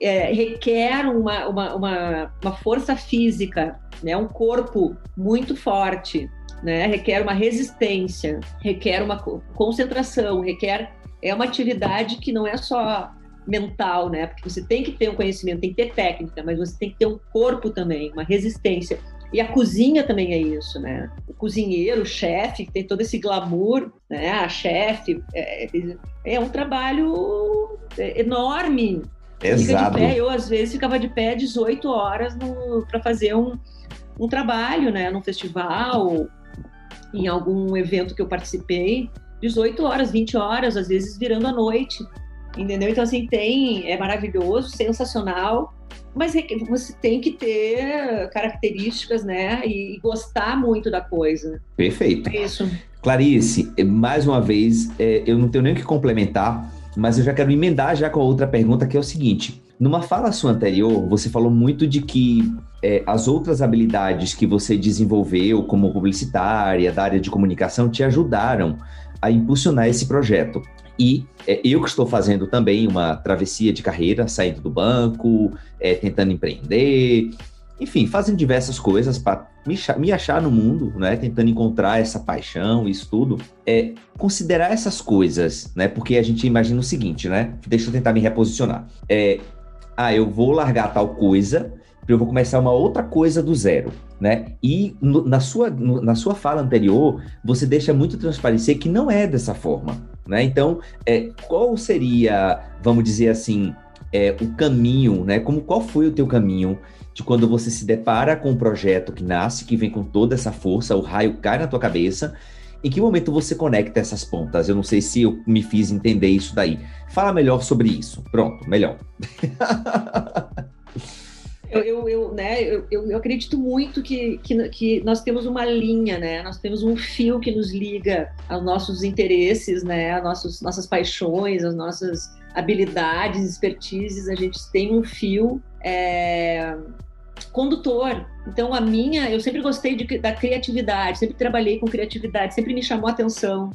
É, requer uma, uma, uma, uma, força física, né? um corpo muito forte, né? requer uma resistência, requer uma concentração, requer é uma atividade que não é só mental, né? Porque você tem que ter um conhecimento, tem que ter técnica, mas você tem que ter um corpo também, uma resistência. E a cozinha também é isso, né? O cozinheiro, o chefe, tem todo esse glamour, né? A chefe, é, é um trabalho enorme. Exato. Pé, eu, às vezes, ficava de pé 18 horas para fazer um, um trabalho, né? Num festival, em algum evento que eu participei. 18 horas, 20 horas, às vezes virando a noite entendeu? Então, assim, tem, é maravilhoso, sensacional, mas você tem que ter características, né, e, gostar muito da coisa. Perfeito. É isso. Clarice, mais uma vez, é, eu não tenho nem o que complementar, mas eu já quero emendar já com a outra pergunta, que é o seguinte. Numa fala sua anterior, você falou muito de que é, as outras habilidades que você desenvolveu como publicitária, da área de comunicação, te ajudaram a impulsionar esse projeto. E é, eu que estou fazendo também uma travessia de carreira, saindo do banco, é, tentando empreender, enfim, fazendo diversas coisas para me, me, achar no mundo, né? Tentando encontrar essa paixão, isso tudo. É considerar essas coisas, né? Porque a gente imagina o seguinte, né? Deixa eu tentar me reposicionar. É, ah, eu vou largar tal coisa, eu vou começar uma outra coisa do zero, né? E no, na, sua, no, na sua fala anterior, você deixa muito transparecer que não é dessa forma, né? Então, é, qual seria, vamos dizer assim, é, o caminho, né? Como qual foi o teu caminho de quando você se depara com um projeto que nasce, que vem com toda essa força, o raio cai na tua cabeça, em que momento você conecta essas pontas? Eu não sei se eu me fiz entender isso daí. Fala melhor sobre isso. Pronto, melhor. Eu, eu, eu, né, eu, eu, acredito muito que, que, que, nós temos uma linha, né? Nós temos um fio que nos liga aos nossos interesses, né? As nossos, nossas paixões, as nossas habilidades, expertises. A gente tem um fio é, condutor. Então, a minha, eu sempre gostei de, da criatividade, sempre trabalhei com criatividade, sempre me chamou atenção,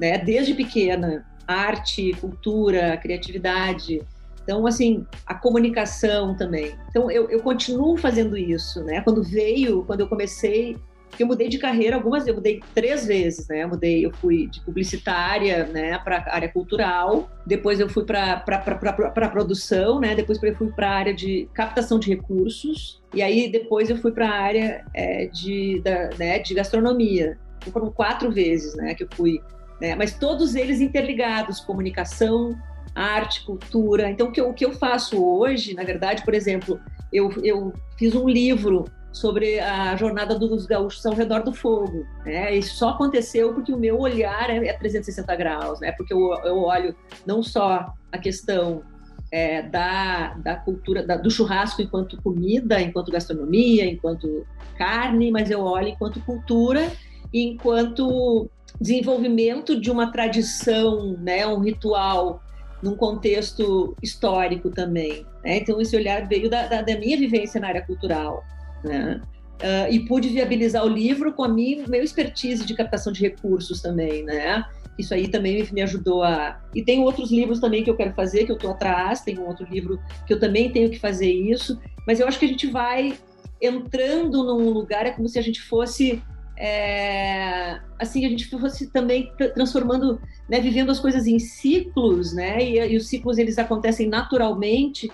né? Desde pequena, arte, cultura, criatividade. Então, assim, a comunicação também. Então, eu, eu continuo fazendo isso, né? Quando veio, quando eu comecei, eu mudei de carreira algumas, eu mudei três vezes, né? Eu mudei, eu fui de publicitária, né, para área cultural, depois eu fui para para produção, né? Depois eu fui para a área de captação de recursos e aí depois eu fui para a área é, de da, né, de gastronomia. Então, foram quatro vezes, né, que eu fui, né? Mas todos eles interligados, comunicação, arte, cultura. Então, o que eu, o que eu faço hoje, na verdade, por exemplo, eu, eu fiz um livro sobre a jornada dos gaúchos ao redor do fogo. Né? Isso só aconteceu porque o meu olhar é, é 360 graus, né? porque eu, eu olho não só a questão é, da, da cultura, da, do churrasco enquanto comida, enquanto gastronomia, enquanto carne, mas eu olho enquanto cultura e enquanto desenvolvimento de uma tradição, né, um ritual num contexto histórico também. Né? Então, esse olhar veio da, da, da, minha vivência na área cultural. Né? Uh, e pude viabilizar o livro com a minha meu expertise de captação de recursos também, né? Isso aí também me ajudou a. E tem outros livros também que eu quero fazer, que eu estou atrás, tem um outro livro que eu também tenho que fazer isso, mas eu acho que a gente vai entrando num lugar, é como se a gente fosse. É, assim, a gente fosse também transformando, né, vivendo as coisas em ciclos, né? E, e os ciclos eles acontecem naturalmente,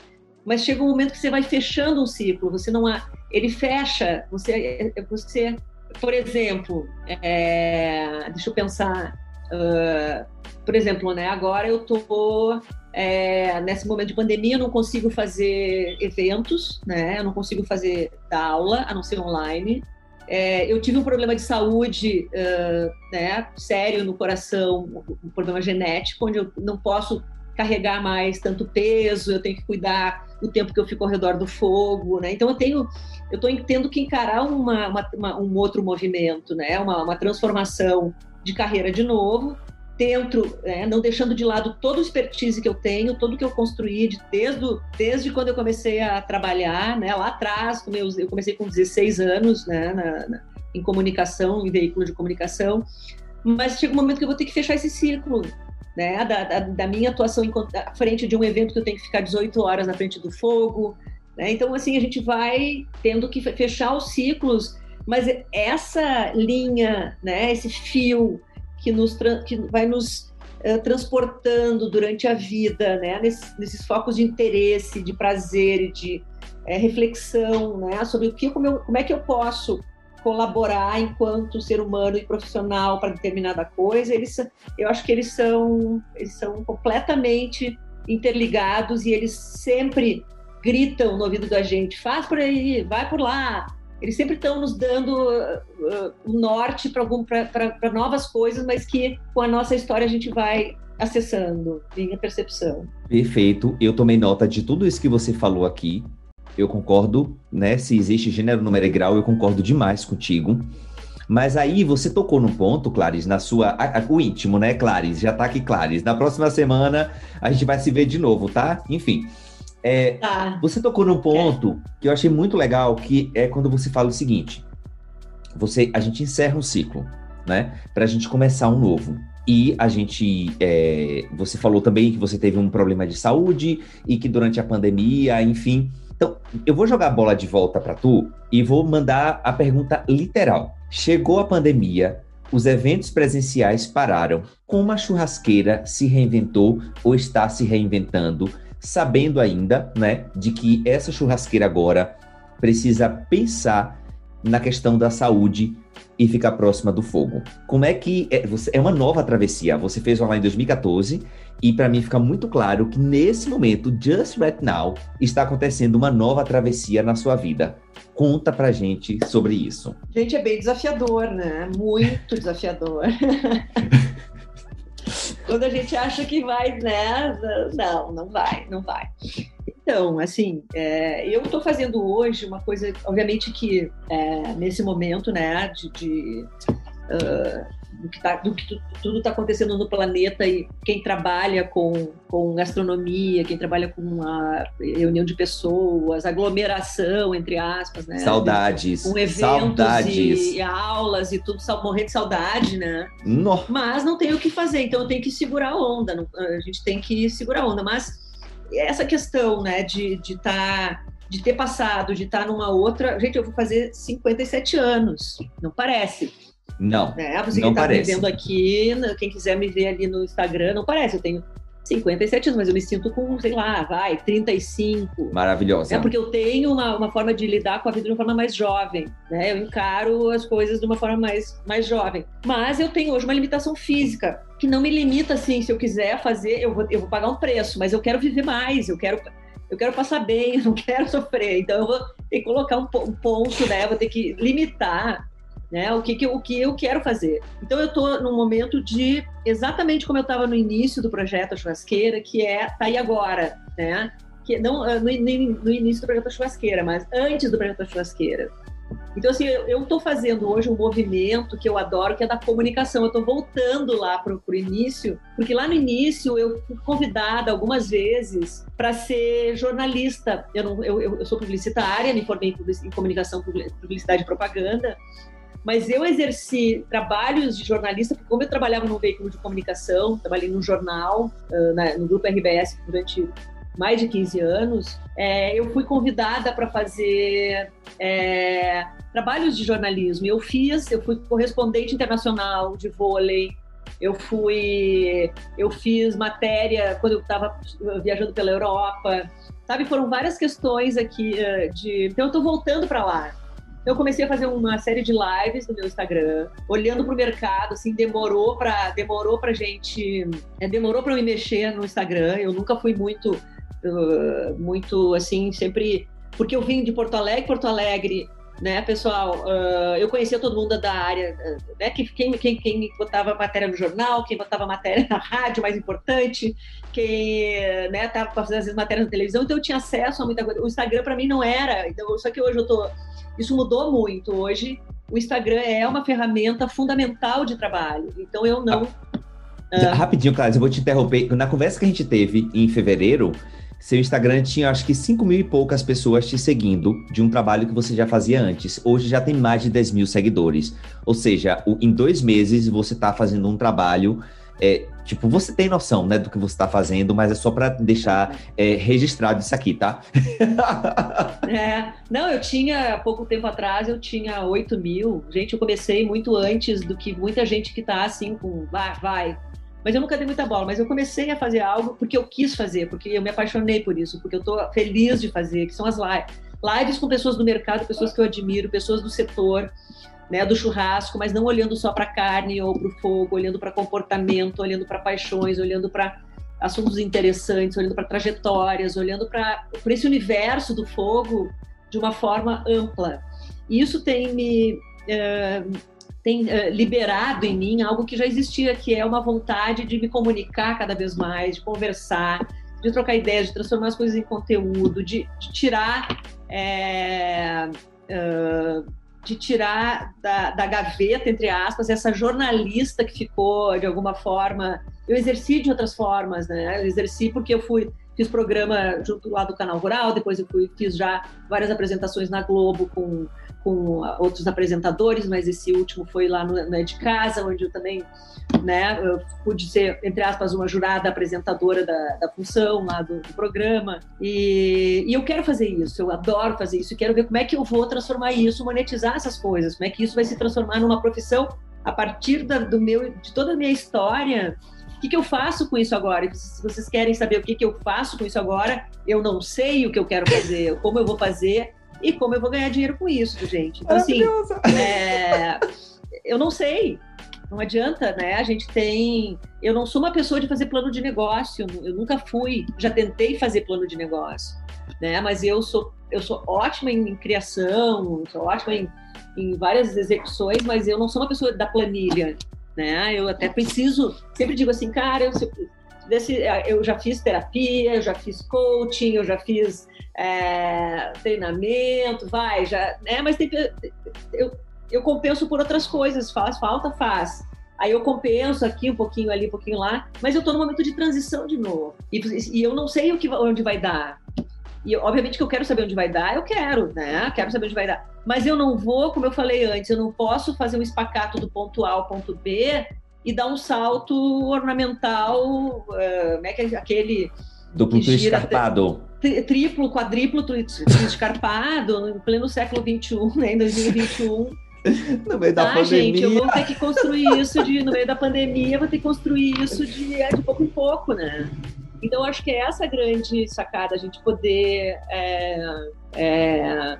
mas chega um momento que você vai fechando um ciclo, você não há, ele fecha, você, você por exemplo, é, deixa eu pensar, uh, por exemplo, né, agora eu tô é, nesse momento de pandemia eu não consigo fazer eventos, né, eu não consigo fazer da aula, a não ser online, é, eu tive um problema de saúde uh, né, sério no coração, um problema genético, onde eu não posso carregar mais tanto peso, eu tenho que cuidar o tempo que eu fico ao redor do fogo, né? Então eu tenho, eu estou tendo que encarar uma, uma, uma, um outro movimento, né? Uma, uma transformação de carreira de novo, dentro, né? não deixando de lado toda a expertise que eu tenho, tudo que eu construí de, desde, desde quando eu comecei a trabalhar, né? Lá atrás, eu comecei com 16 anos, né? Na, na, em comunicação, em veículo de comunicação, mas chega um momento que eu vou ter que fechar esse ciclo, né, da, da, da, minha atuação em, à frente de um evento que eu tenho que ficar 18 horas na frente do fogo. Né? Então, assim, a gente vai tendo que fechar os ciclos, mas essa linha, né, esse fio que, nos, que vai nos uh, transportando durante a vida, né, nesses, nesses, focos de interesse, de prazer e de é, reflexão né, sobre o que, como, eu, como é que eu posso colaborar enquanto ser humano e profissional para determinada coisa, eles, eu acho que eles são, eles são completamente interligados e eles sempre gritam no ouvido da gente, faz por aí, vai por lá. Eles sempre estão nos dando uh, uh, norte para novas coisas, mas que com a nossa história a gente vai acessando, minha percepção. Perfeito. Eu tomei nota de tudo isso que você falou aqui eu concordo, né? Se existe gênero, número e grau, eu concordo demais contigo. Mas aí você tocou num ponto, Clarice, na sua. A, a, o íntimo, né, Clarice? Já tá aqui, Clarice. Na próxima semana a gente vai se ver de novo, tá? Enfim. É, tá. Você tocou num ponto é. que eu achei muito legal, que é quando você fala o seguinte: você, a gente encerra um ciclo, né? Para a gente começar um novo. E a gente, é, você falou também que você teve um problema de saúde e que durante a pandemia, enfim, então, eu vou jogar a bola de volta para tu e vou mandar a pergunta literal. Chegou a pandemia, os eventos presenciais pararam. Como a churrasqueira se reinventou ou está se reinventando, sabendo ainda, né, de que essa churrasqueira agora precisa pensar na questão da saúde e ficar próxima do fogo. Como é que é, você, é uma nova travessia? Você fez lá em 2014 e para mim fica muito claro que nesse momento, just right now, está acontecendo uma nova travessia na sua vida. Conta pra gente sobre isso. Gente, é bem desafiador, né? Muito desafiador. Quando a gente acha que vai, né? Não, não vai, não vai. Então, assim, é, eu estou fazendo hoje uma coisa, obviamente que é, nesse momento, né, de, de uh, do que, tá, do que tu, tudo está acontecendo no planeta e quem trabalha com, com gastronomia, quem trabalha com a reunião de pessoas, aglomeração, entre aspas, né? Saudades. Com eventos Saudades. E, e aulas e tudo, morrer de saudade, né? No. Mas não tem o que fazer, então eu tenho que segurar a onda, não, a gente tem que segurar a onda, mas essa questão, né, de estar... De tá, de ter passado, de estar tá numa outra. Gente, eu vou fazer 57 anos, não parece. Não. Né? Você não que está me vendo aqui, quem quiser me ver ali no Instagram, não parece. Eu tenho 57 anos, mas eu me sinto com, sei lá, vai, 35. Maravilhosa. É porque eu tenho uma, uma forma de lidar com a vida de uma forma mais jovem, né? Eu encaro as coisas de uma forma mais, mais jovem. Mas eu tenho hoje uma limitação física, que não me limita assim, se eu quiser fazer, eu vou, eu vou pagar um preço, mas eu quero viver mais, eu quero eu quero passar bem, eu não quero sofrer. Então eu vou ter que colocar um, um ponto, né? Eu vou ter que limitar né? O que, que, o que eu quero fazer. Então eu estou num momento de exatamente como eu estava no início do projeto a churrasqueira, que é tá aí agora, né? Que não ah, no, no, início do projeto a churrasqueira, mas antes do projeto a churrasqueira. Então, assim, eu estou fazendo hoje um movimento que eu adoro, que é da comunicação. Eu estou voltando lá para o início, porque lá no início eu fui convidada algumas vezes para ser jornalista. Eu, não, eu, eu, sou publicitária, me formei em comunicação, publicidade e propaganda, mas eu exerci trabalhos de jornalista, porque como eu trabalhava num veículo de comunicação, trabalhei num jornal, no grupo RBS durante mais de 15 anos, é, eu fui convidada para fazer é, trabalhos de jornalismo. Eu fiz, eu fui correspondente internacional de vôlei, eu fui, eu fiz matéria quando eu estava viajando pela Europa, sabe? Foram várias questões aqui eh, de. Então eu estou voltando para lá. Então, eu comecei a fazer uma série de lives no meu Instagram, olhando para o mercado, assim, demorou para demorou para gente, é, demorou para me mexer no Instagram. Eu nunca fui muito muito assim, sempre. Porque eu vim de Porto Alegre, Porto Alegre, né, pessoal? Uh, eu conhecia todo mundo da área, né? Quem, quem, quem botava matéria no jornal, quem botava matéria na rádio, mais importante, quem né, tava fazendo as matérias na televisão, então eu tinha acesso a muita coisa. O Instagram para mim não era, então, só que hoje eu tô. Isso mudou muito. Hoje o Instagram é uma ferramenta fundamental de trabalho. Então eu não. Uh... Rapidinho, Cláudia, eu vou te interromper. Na conversa que a gente teve em fevereiro, seu Instagram tinha acho que 5 mil e poucas pessoas te seguindo de um trabalho que você já fazia antes. Hoje já tem mais de 10 mil seguidores. Ou seja, em dois meses você está fazendo um trabalho. É, tipo, você tem noção né, do que você está fazendo, mas é só para deixar é, registrado isso aqui, tá? é, não, eu tinha, pouco tempo atrás, eu tinha 8 mil. Gente, eu comecei muito antes do que muita gente que está assim com, vai, vai, mas eu nunca dei muita bola. Mas eu comecei a fazer algo porque eu quis fazer, porque eu me apaixonei por isso, porque eu estou feliz de fazer, que são as lives. Lives com pessoas do mercado, pessoas que eu admiro, pessoas do setor, né, do churrasco, mas não olhando só para carne ou para o fogo, olhando para comportamento, olhando para paixões, olhando para assuntos interessantes, olhando para trajetórias, olhando para esse universo do fogo de uma forma ampla. E isso tem me uh, tem uh, liberado em mim algo que já existia, que é uma vontade de me comunicar cada vez mais, de conversar, de trocar ideias, de transformar as coisas em conteúdo, de, de tirar. É, uh, de tirar da, da, gaveta, entre aspas, essa jornalista que ficou, de alguma forma. Eu exerci de outras formas, né? Eu exerci porque eu fui fiz programa junto lá do Canal Rural, depois eu fui, fiz já várias apresentações na Globo com com outros apresentadores, mas esse último foi lá no, no de Casa, onde eu também né, eu pude ser, entre aspas, uma jurada apresentadora da, da função lá do, do programa. E, e, eu quero fazer isso, eu adoro fazer isso, quero ver como é que eu vou transformar isso, monetizar essas coisas, como é que isso vai se transformar numa profissão a partir da, do meu, de toda a minha história. O que, que eu faço com isso agora? Se vocês querem saber o que, que eu faço com isso agora, eu não sei o que eu quero fazer, como eu vou fazer, e como eu vou ganhar dinheiro com isso, gente. Então, assim, é, eu não sei. Não adianta, né? A gente tem. Eu não sou uma pessoa de fazer plano de negócio, eu nunca fui. Já tentei fazer plano de negócio, né? Mas eu sou, eu sou ótima em criação, sou ótima em, em várias execuções, mas eu não sou uma pessoa da planilha, né? Eu até preciso. Sempre digo assim, cara, eu, eu já fiz terapia, eu já fiz coaching, eu já fiz é, treinamento, vai, já, né? Mas tem, eu, eu compenso por outras coisas, faz falta, faz. Aí eu compenso aqui um pouquinho ali, um pouquinho lá, mas eu estou no momento de transição de novo. E, e, eu não sei o que, onde vai dar. E obviamente que eu quero saber onde vai dar, eu quero, né? Quero saber onde vai dar. Mas eu não vou, como eu falei antes, eu não posso fazer um espacato do ponto A ao ponto B e dar um salto ornamental, uh, como é que é aquele Duplo twist escarpado. Triplo, quadriplo twist escarpado, em pleno século XXI, né, em 2021. No meio da ah, pandemia. gente, eu vou ter que construir isso de, no meio da pandemia, vou ter que construir isso de, é, de pouco em pouco, né? Então, acho que é essa grande sacada, a gente poder é, é,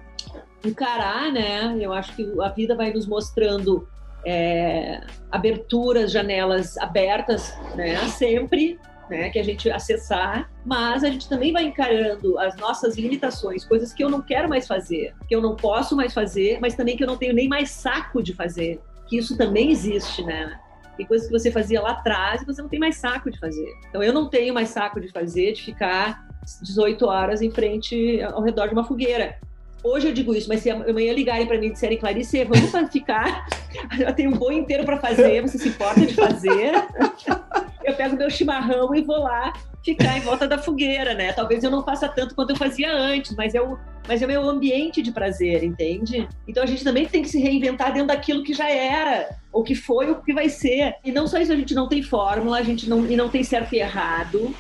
encarar, né? Eu acho que a vida vai nos mostrando é, aberturas, janelas abertas, né? Sempre, né, que a gente acessar, mas a gente também vai encarando as nossas limitações, coisas que eu não quero mais fazer, que eu não posso mais fazer, mas também que eu não tenho nem mais saco de fazer, que isso também existe, né? Tem coisas que você fazia lá atrás e você não tem mais saco de fazer. Então eu não tenho mais saco de fazer, de ficar 18 horas em frente ao redor de uma fogueira. Hoje eu digo isso, mas se amanhã ligarem para mim e disserem, Clarice, vamos ficar, eu tenho um boi inteiro para fazer, você se importa de fazer? eu pego meu chimarrão e vou lá ficar em volta da fogueira, né? Talvez eu não faça tanto quanto eu fazia antes, mas é o, mas é o meu ambiente de prazer, entende? Então a gente também tem que se reinventar dentro daquilo que já era, ou que foi, ou que vai ser. E não só isso, a gente não tem fórmula, a gente não, e não tem certo e errado,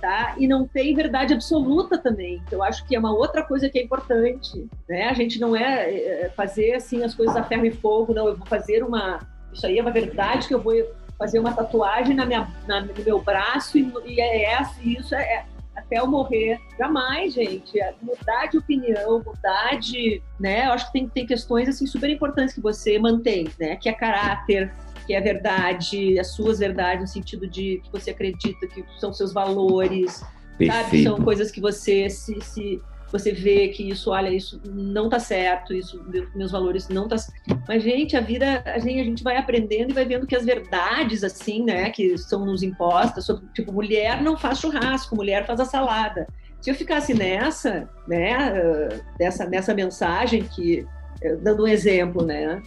tá? E não tem verdade absoluta também. Que eu acho que é uma outra coisa que é importante, né? A gente não é, é fazer assim as coisas a ferro e fogo, não. Eu vou fazer uma isso aí é uma verdade que eu vou fazer uma tatuagem na minha, na, no meu braço e, e é essa, e isso é, é, até eu morrer. Jamais, gente. É mudar de opinião, mudar de. Né? Eu acho que tem, tem questões assim, super importantes que você mantém, né? Que é caráter, que é verdade, as suas verdades, no sentido de que você acredita que são seus valores, Perfeito. sabe? São coisas que você se, se você vê que isso, olha, isso não tá certo, isso, meus valores não tá Mas, gente, a vida, a gente, a gente vai aprendendo e vai vendo que as verdades, assim, né, que são nos impostas, sobre, tipo, mulher não faz churrasco, mulher faz a salada. Se eu ficasse nessa, né, dessa, nessa mensagem que dando um exemplo, né?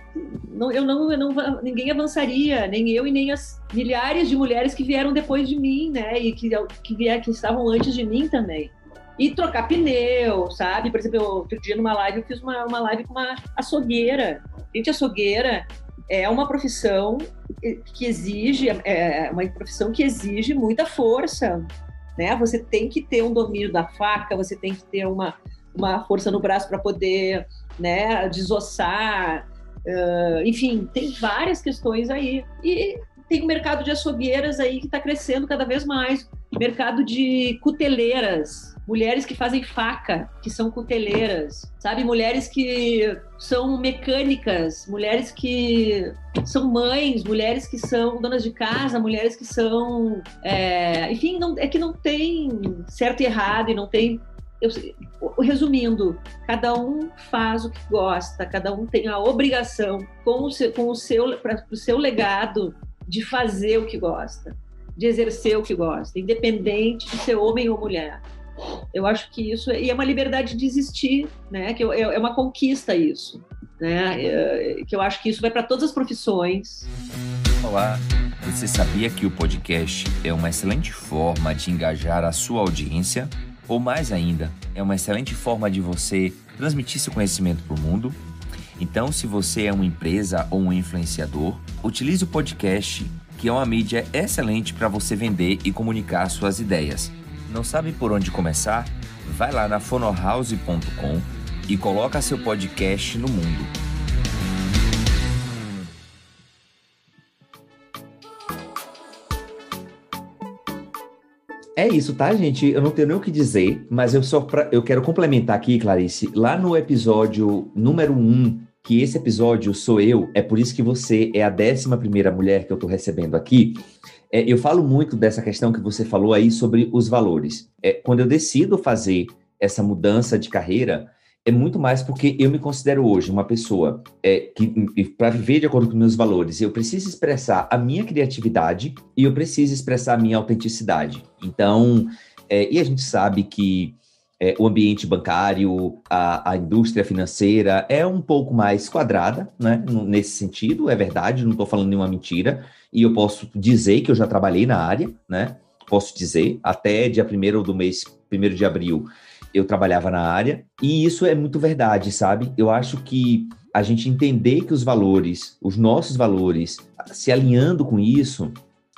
Não, eu, não, eu não, ninguém avançaria, nem eu e nem as milhares de mulheres que vieram depois de mim, né? E que, que, vieram, que estavam antes de mim também e trocar pneu, sabe? Por exemplo, outro dia numa live eu fiz uma, uma live com uma açougueira. Gente, açougueira é uma profissão que exige, é uma profissão que exige muita força, né? Você tem que ter um domínio da faca, você tem que ter uma, uma força no braço para poder, né, desossar, uh, enfim, tem várias questões aí. E tem o mercado de açougueiras aí que está crescendo cada vez mais, mercado de cuteleiras, mulheres que fazem faca, que são cuteleiras, sabe? Mulheres que são mecânicas, mulheres que são mães, mulheres que são donas de casa, mulheres que são. É... enfim, não, é que não tem certo e errado e não tem. Eu, resumindo, cada um faz o que gosta, cada um tem a obrigação com o seu, com o seu, para o seu legado de fazer o que gosta, de exercer o que gosta, independente de ser homem ou mulher. Eu acho que isso é, e é uma liberdade de existir, né? Que é, é uma conquista isso, né? É, que eu acho que isso vai para todas as profissões. Olá, você sabia que o podcast é uma excelente forma de engajar a sua audiência? Ou mais ainda, é uma excelente forma de você transmitir seu conhecimento para o mundo? Então, se você é uma empresa ou um influenciador, utilize o podcast, que é uma mídia excelente para você vender e comunicar suas ideias. Não sabe por onde começar? Vai lá na fonohouse.com e coloca seu podcast no mundo. É isso, tá, gente? Eu não tenho nem o que dizer, mas eu só pra, eu quero complementar aqui, Clarice, lá no episódio número 1, um, que esse episódio sou eu, é por isso que você é a décima primeira mulher que eu tô recebendo aqui. É, eu falo muito dessa questão que você falou aí sobre os valores. É, quando eu decido fazer essa mudança de carreira, é muito mais porque eu me considero hoje uma pessoa é, que, para viver de acordo com meus valores, eu preciso expressar a minha criatividade e eu preciso expressar a minha autenticidade. Então, é, e a gente sabe que é, o ambiente bancário, a, a, indústria financeira é um pouco mais quadrada, né? Nesse sentido, é verdade, não estou falando nenhuma mentira e eu posso dizer que eu já trabalhei na área, né? Posso dizer, até dia 1 do mês, 1 de abril, eu trabalhava na área, e isso é muito verdade, sabe? Eu acho que a gente entender que os valores, os nossos valores, se alinhando com isso,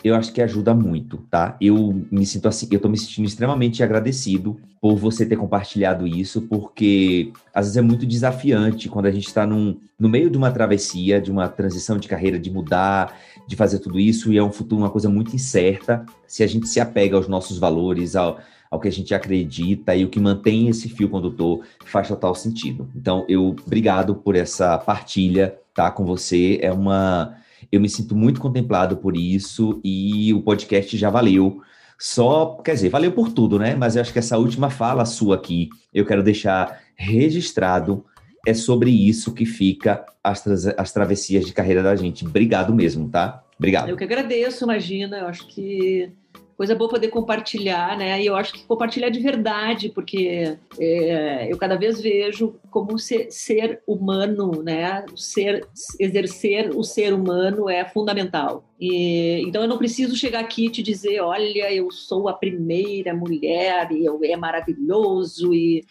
eu acho que ajuda muito, tá? Eu me sinto assim, eu tô me sentindo extremamente agradecido por você ter compartilhado isso, porque às vezes é muito desafiante quando a gente está no meio de uma travessia, de uma transição de carreira, de mudar, de fazer tudo isso, e é um futuro, uma coisa muito incerta. Se a gente se apega aos nossos valores, ao, ao que a gente acredita e o que mantém esse fio condutor, faz total sentido. Então, eu obrigado por essa partilha, tá? Com você. É uma eu me sinto muito contemplado por isso e o podcast já valeu. Só, quer dizer, valeu por tudo, né? Mas eu acho que essa última fala sua aqui, eu quero deixar registrado. É sobre isso que fica as, tra as travessias de carreira da gente. Obrigado mesmo, tá? Obrigado. Eu que agradeço, imagina. Eu acho que coisa boa poder compartilhar, né? E eu acho que compartilhar de verdade, porque é, eu cada vez vejo como ser, ser humano, né? Ser, exercer o ser humano é fundamental. E, então eu não preciso chegar aqui e te dizer, olha, eu sou a primeira mulher e eu é maravilhoso e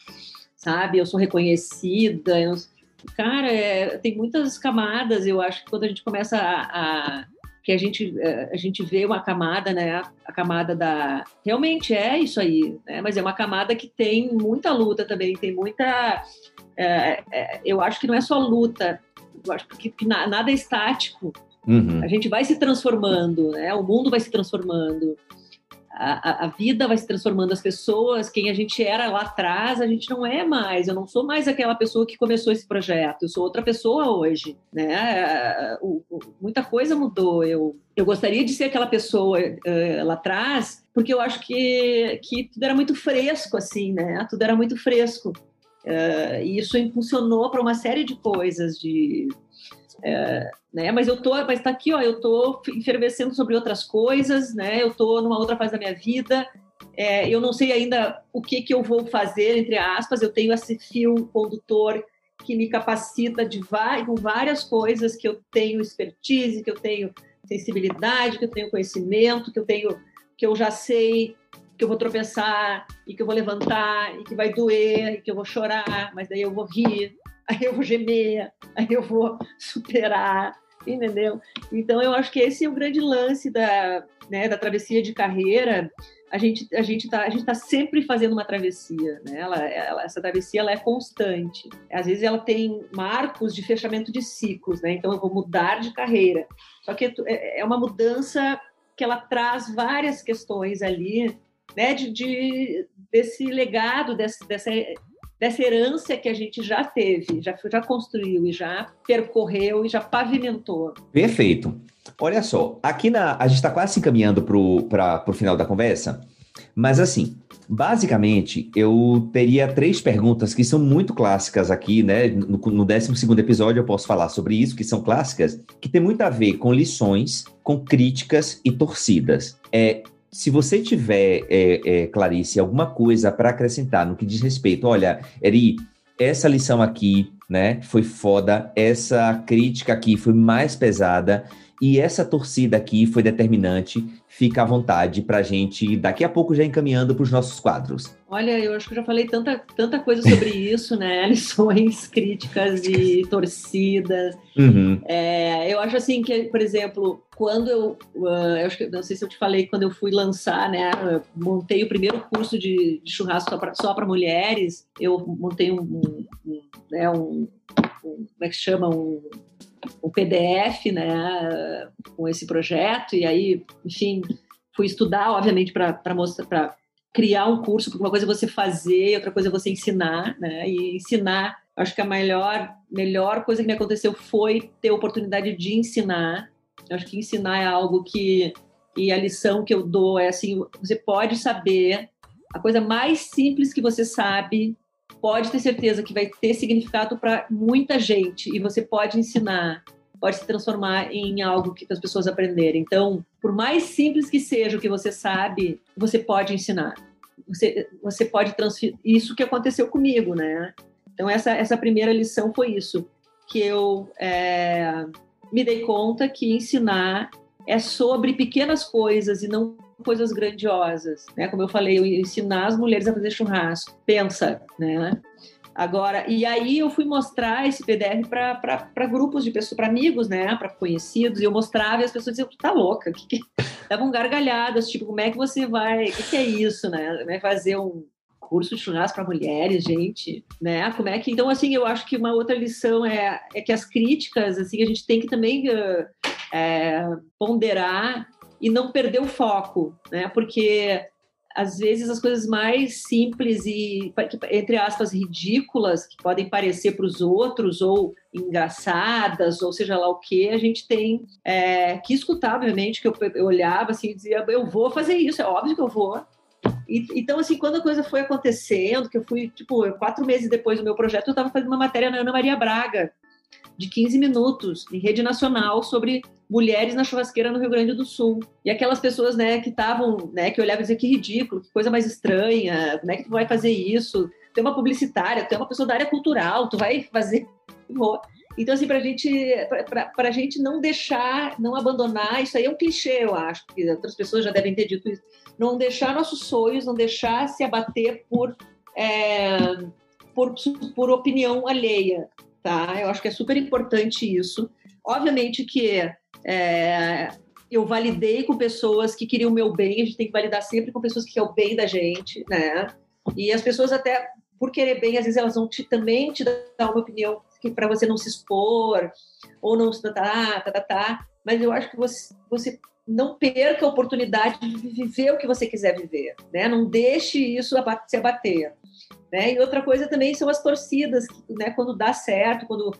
sabe, eu sou reconhecida. Eu, cara, é, tem muitas camadas. Eu acho que quando a gente começa a, a que a gente é, a gente vê uma camada, né? A camada da realmente é isso aí, né? Mas é uma camada que tem muita luta também, tem muita. É, é, eu acho que não é só luta. Eu acho que, que nada é estático. Uhum. A gente vai se transformando, né? O mundo vai se transformando a, a, vida vai se transformando, as pessoas, quem a gente era lá atrás, a gente não é mais. Eu não sou mais aquela pessoa que começou esse projeto, eu sou outra pessoa hoje, né? O, o, muita coisa mudou. Eu, eu gostaria de ser aquela pessoa uh, lá atrás, porque eu acho que, que tudo era muito fresco, assim, né? Tudo era muito fresco. Uh, e isso impulsionou para uma série de coisas, de é, né? Mas eu tô, mas tá aqui, ó, eu tô efervescendo sobre outras coisas, né? Eu tô numa outra fase da minha vida. É, eu não sei ainda o que que eu vou fazer, entre aspas. Eu tenho esse fio condutor que me capacita de com várias coisas que eu tenho expertise, que eu tenho sensibilidade, que eu tenho conhecimento, que eu tenho, que eu já sei que eu vou tropeçar e que eu vou levantar e que vai doer e que eu vou chorar, mas daí eu vou rir aí eu vou gemer, aí eu vou superar, entendeu? Então eu acho que esse é o grande lance da, né, da travessia de carreira. A gente a gente tá a gente tá sempre fazendo uma travessia, né? Ela, ela, essa travessia ela é constante. Às vezes ela tem marcos de fechamento de ciclos, né? Então eu vou mudar de carreira. Só que é, é uma mudança que ela traz várias questões ali, né? De, de desse legado desse, dessa dessa herança que a gente já teve, já, já construiu e já percorreu e já pavimentou. Perfeito. Olha só, aqui na, a gente está quase se encaminhando para o final da conversa, mas assim, basicamente, eu teria três perguntas que são muito clássicas aqui, né? No, no 12 episódio eu posso falar sobre isso, que são clássicas, que tem muito a ver com lições, com críticas e torcidas. É, se você tiver, é, é, Clarice, alguma coisa para acrescentar no que diz respeito, olha, Eri, essa lição aqui, né, foi foda, essa crítica aqui foi mais pesada e essa torcida aqui foi determinante fica à vontade para a gente, daqui a pouco, já encaminhando para os nossos quadros. Olha, eu acho que eu já falei tanta, tanta coisa sobre isso, né? Lições, críticas e torcidas. Uhum. É, eu acho assim que, por exemplo, quando eu, uh, eu acho que, não sei se eu te falei, quando eu fui lançar, né? Montei o primeiro curso de, de churrasco só para mulheres. Eu montei um, um, um, né, um, um, como é que chama? Um o PDF, né, com esse projeto, e aí, enfim, fui estudar, obviamente, para mostrar, para criar um curso, porque uma coisa é você fazer, outra coisa é você ensinar, né, e ensinar, acho que a melhor, melhor coisa que me aconteceu foi ter a oportunidade de ensinar, acho que ensinar é algo que, e a lição que eu dou é assim, você pode saber, a coisa mais simples que você sabe pode ter certeza que vai ter significado para muita gente e você pode ensinar, pode se transformar em algo que as pessoas aprenderem. Então, por mais simples que seja o que você sabe, você pode ensinar. Você, você pode transferir. Isso que aconteceu comigo, né? Então, essa, essa primeira lição foi isso, que eu é, me dei conta que ensinar é sobre pequenas coisas e não coisas grandiosas, né? Como eu falei, eu ensinar as mulheres a fazer churrasco. Pensa, né? Agora, e aí eu fui mostrar esse PDF para grupos de pessoas, para amigos, né, para conhecidos, e eu mostrava e as pessoas diziam, tá louca, que, que... davam gargalhadas, tipo, como é que você vai, o que, que, é isso, né, vai fazer um curso de churrasco para mulheres, gente, né, como é que, então, assim, eu acho que uma outra lição é, é que as críticas, assim, a gente tem que também uh, é, ponderar e não perder o foco, né? Porque às vezes as coisas mais simples e entre aspas ridículas que podem parecer para os outros ou engraçadas ou seja lá o que a gente tem é, que escutar obviamente que eu, eu, olhava assim e dizia eu vou fazer isso é óbvio que eu vou e, então assim quando a coisa foi acontecendo que eu fui tipo quatro meses depois do meu projeto eu estava fazendo uma matéria na Ana Maria Braga de 15 minutos em rede nacional sobre mulheres na churrasqueira no Rio Grande do Sul. E aquelas pessoas, né, que estavam, né, que olhavam e diziam que ridículo, que coisa mais estranha, como é que tu vai fazer isso? Tu é uma publicitária, tu é uma pessoa da área cultural, tu vai fazer. Então, assim, para gente, a gente não deixar, não abandonar, isso aí é um clichê, eu acho, que outras pessoas já devem ter dito isso, não deixar nossos sonhos, não deixar se abater por, é, por, por opinião alheia, tá? Eu acho que é super importante isso. Obviamente que é, eu validei com pessoas que queriam o meu bem, a gente tem que validar sempre com pessoas que querem o bem da gente, né? E as pessoas até, por querer bem, às vezes elas vão te, também te dar uma opinião para você não se expor, ou não tá, tá, tá, tá, mas eu acho que você, você não perca a oportunidade de viver o que você quiser viver, né? Não deixe isso se abater, né? E outra coisa também são as torcidas, né? Quando dá certo, quando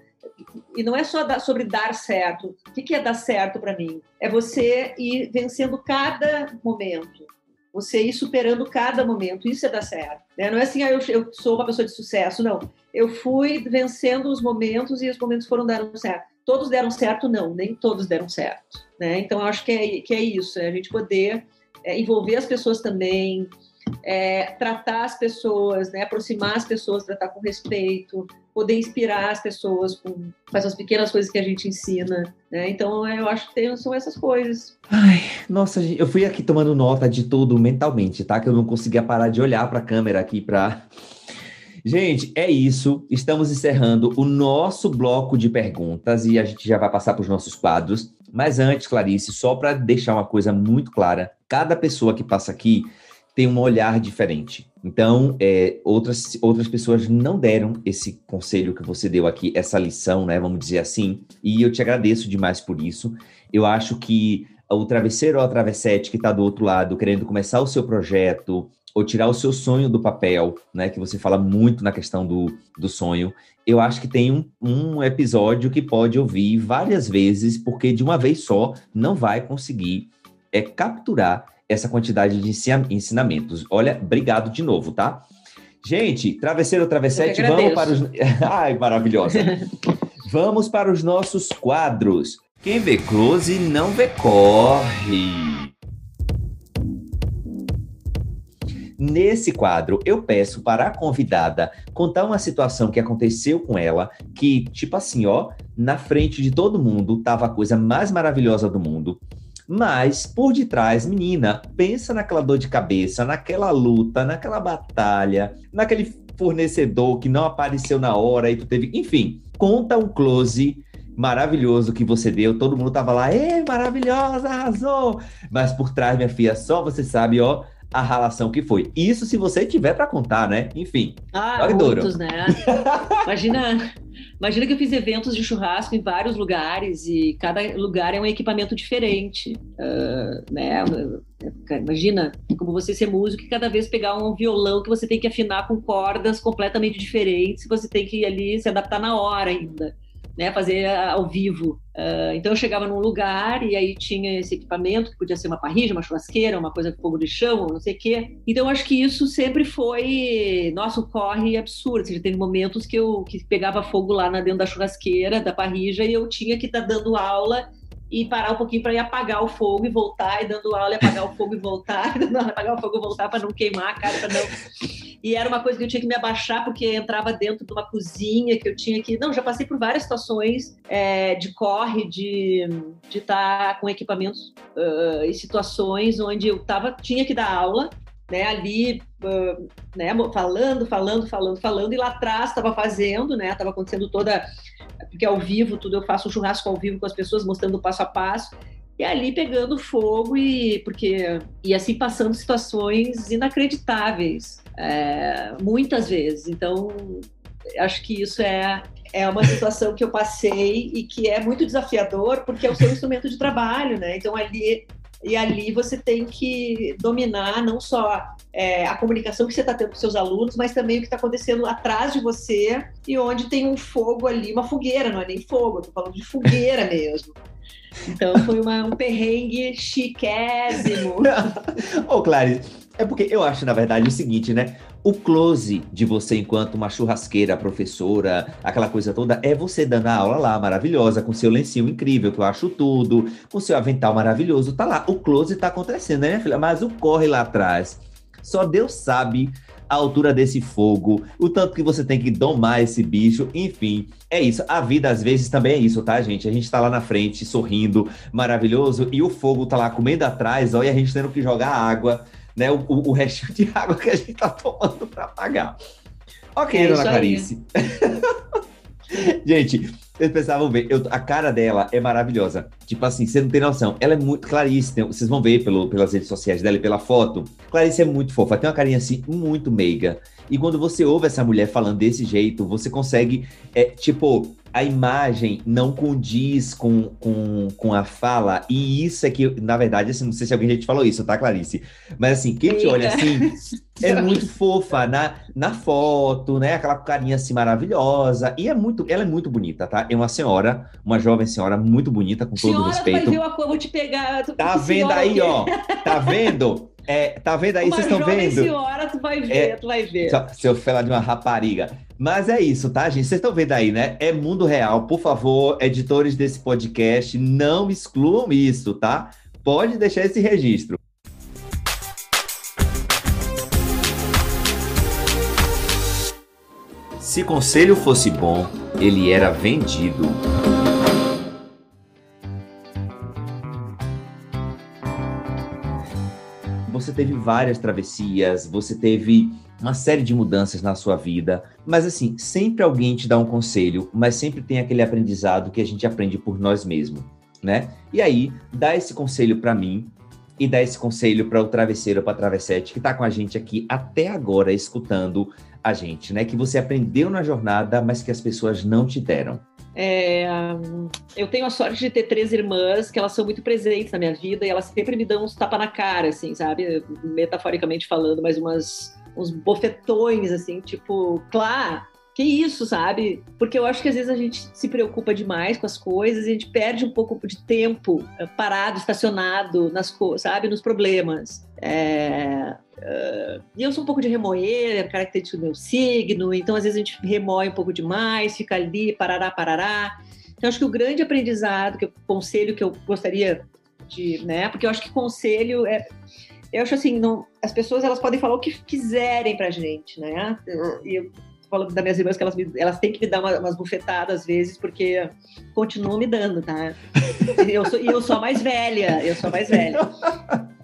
e não é só sobre dar certo. O que é dar certo para mim? É você ir vencendo cada momento, você ir superando cada momento. Isso é dar certo. Né? Não é assim, ah, eu, eu sou uma pessoa de sucesso. Não. Eu fui vencendo os momentos e os momentos foram dando certo. Todos deram certo? Não, nem todos deram certo. Né? Então, acho que é, que é isso, é a gente poder é, envolver as pessoas também, é, tratar as pessoas, né, aproximar as pessoas, tratar com respeito, poder inspirar as pessoas com, com essas pequenas coisas que a gente ensina. Né? Então, eu acho que tem, são essas coisas. Ai, nossa, eu fui aqui tomando nota de tudo mentalmente, tá? Que eu não conseguia parar de olhar para a câmera aqui para. Gente, é isso. Estamos encerrando o nosso bloco de perguntas e a gente já vai passar para os nossos quadros. Mas antes, Clarice, só para deixar uma coisa muito clara: cada pessoa que passa aqui tem um olhar diferente. Então, é, outras, outras pessoas não deram esse conselho que você deu aqui, essa lição, né? Vamos dizer assim. E eu te agradeço demais por isso. Eu acho que o travesseiro ou a travessete que está do outro lado, querendo começar o seu projeto, ou tirar o seu sonho do papel, né? Que você fala muito na questão do, do sonho. Eu acho que tem um, um episódio que pode ouvir várias vezes, porque de uma vez só não vai conseguir é, capturar essa quantidade de ensinamentos. Olha, obrigado de novo, tá? Gente, travesseiro, travessete, vamos para os. Ai, maravilhosa! vamos para os nossos quadros. Quem vê close não vê corre. Nesse quadro, eu peço para a convidada contar uma situação que aconteceu com ela, que, tipo assim, ó, na frente de todo mundo, tava a coisa mais maravilhosa do mundo. Mas por detrás, menina, pensa naquela dor de cabeça, naquela luta, naquela batalha, naquele fornecedor que não apareceu na hora e tu teve. Enfim, conta um close maravilhoso que você deu. Todo mundo tava lá, ei, maravilhosa, arrasou! Mas por trás, minha filha, só você sabe, ó, a relação que foi. Isso se você tiver para contar, né? Enfim. Ah, muitos, né? Imagina, imagina que eu fiz eventos de churrasco em vários lugares e cada lugar é um equipamento diferente, uh, né? Imagina como você ser músico e cada vez pegar um violão que você tem que afinar com cordas completamente diferentes, você tem que ali se adaptar na hora ainda né, fazer ao vivo. Uh, então eu chegava num lugar e aí tinha esse equipamento, que podia ser uma parrilha, uma churrasqueira, uma coisa de fogo de chão, não sei o quê. Então eu acho que isso sempre foi, nosso corre absurdo. Seja, teve momentos que eu que pegava fogo lá na, dentro da churrasqueira, da parrilha, e eu tinha que estar tá dando aula e parar um pouquinho para ir apagar o fogo e voltar, e dando aula e apagar o fogo e voltar, e dando aula, apagar o fogo e voltar para não queimar a cara, para não. E era uma coisa que eu tinha que me abaixar porque entrava dentro de uma cozinha que eu tinha que. Não, já passei por várias situações é, de corre, de estar tá com equipamentos uh, e situações onde eu tava, tinha que dar aula né, ali, né, falando, falando, falando, falando, e lá atrás estava fazendo, né, estava acontecendo toda, porque ao vivo, tudo, eu faço um churrasco ao vivo com as pessoas, mostrando passo a passo, e ali pegando fogo e, porque, e assim passando situações inacreditáveis, é, muitas vezes, então, acho que isso é, é uma situação que eu passei e que é muito desafiador, porque é o seu instrumento de trabalho, né, então ali e ali você tem que dominar não só é, a comunicação que você está tendo com seus alunos, mas também o que está acontecendo atrás de você e onde tem um fogo ali, uma fogueira, não é nem fogo, estou falando de fogueira mesmo. Então foi uma, um perrengue chiquésimo. Ô, Clarice, É porque eu acho, na verdade, o seguinte, né? O close de você enquanto uma churrasqueira, professora, aquela coisa toda, é você dando a aula lá, maravilhosa, com seu lencinho incrível, que eu acho tudo, com seu avental maravilhoso, tá lá. O close tá acontecendo, né, minha filha? Mas o corre lá atrás, só Deus sabe a altura desse fogo, o tanto que você tem que domar esse bicho, enfim, é isso. A vida às vezes também é isso, tá, gente? A gente tá lá na frente, sorrindo, maravilhoso, e o fogo tá lá comendo atrás, ó, e a gente tendo que jogar água né, o, o, restinho de água que a gente está tomando para pagar. Ok, é dona Clarice. gente, vocês precisavam ver, eu, a cara dela é maravilhosa. Tipo assim, você não tem noção. Ela é muito. Clarice, tem, vocês vão ver pelo, pelas redes sociais dela e pela foto. Clarice é muito fofa, tem uma carinha assim, muito meiga. E quando você ouve essa mulher falando desse jeito, você consegue, é, tipo, a imagem não condiz com, com, com a fala, e isso é que, na verdade, assim, não sei se alguém já te falou isso, tá, Clarice? Mas assim, quem te olha assim é muito fofa na, na foto, né? Aquela carinha assim maravilhosa. E é muito, ela é muito bonita, tá? É uma senhora, uma jovem senhora muito bonita, com todo senhora, respeito. Vai ver, eu vou te pegar. Tá vendo aí, ó? Tá vendo? É, tá vendo aí? Vocês estão vendo? senhora, tu vai ver, é, tu vai ver. Seu fela de uma rapariga. Mas é isso, tá, gente? Vocês estão vendo aí, né? É mundo real. Por favor, editores desse podcast, não excluam isso, tá? Pode deixar esse registro. Se conselho fosse bom, ele era vendido. Você teve várias travessias, você teve uma série de mudanças na sua vida, mas assim, sempre alguém te dá um conselho, mas sempre tem aquele aprendizado que a gente aprende por nós mesmos, né? E aí, dá esse conselho para mim e dá esse conselho para o travesseiro, para travessete que está com a gente aqui até agora escutando a gente, né? Que você aprendeu na jornada, mas que as pessoas não te deram. É, eu tenho a sorte de ter três irmãs que elas são muito presentes na minha vida e elas sempre me dão uns tapa na cara, assim, sabe? Metaforicamente falando, mas umas uns bofetões, assim, tipo, claro, que isso, sabe? Porque eu acho que às vezes a gente se preocupa demais com as coisas e a gente perde um pouco de tempo eh, parado, estacionado nas sabe? Nos problemas. É... Uh... e eu sou um pouco de remoer, é característica do meu signo, então às vezes a gente remoe um pouco demais, fica ali, parará, parará. Então acho que o grande aprendizado, que o conselho que eu gostaria de, né? Porque eu acho que conselho é eu acho assim, não, as pessoas elas podem falar o que quiserem pra gente, né? E eu falo das minhas irmãs que elas, me, elas têm que me dar uma, umas bufetadas às vezes, porque continuam me dando, tá? E eu sou, e eu sou mais velha, eu sou mais velha.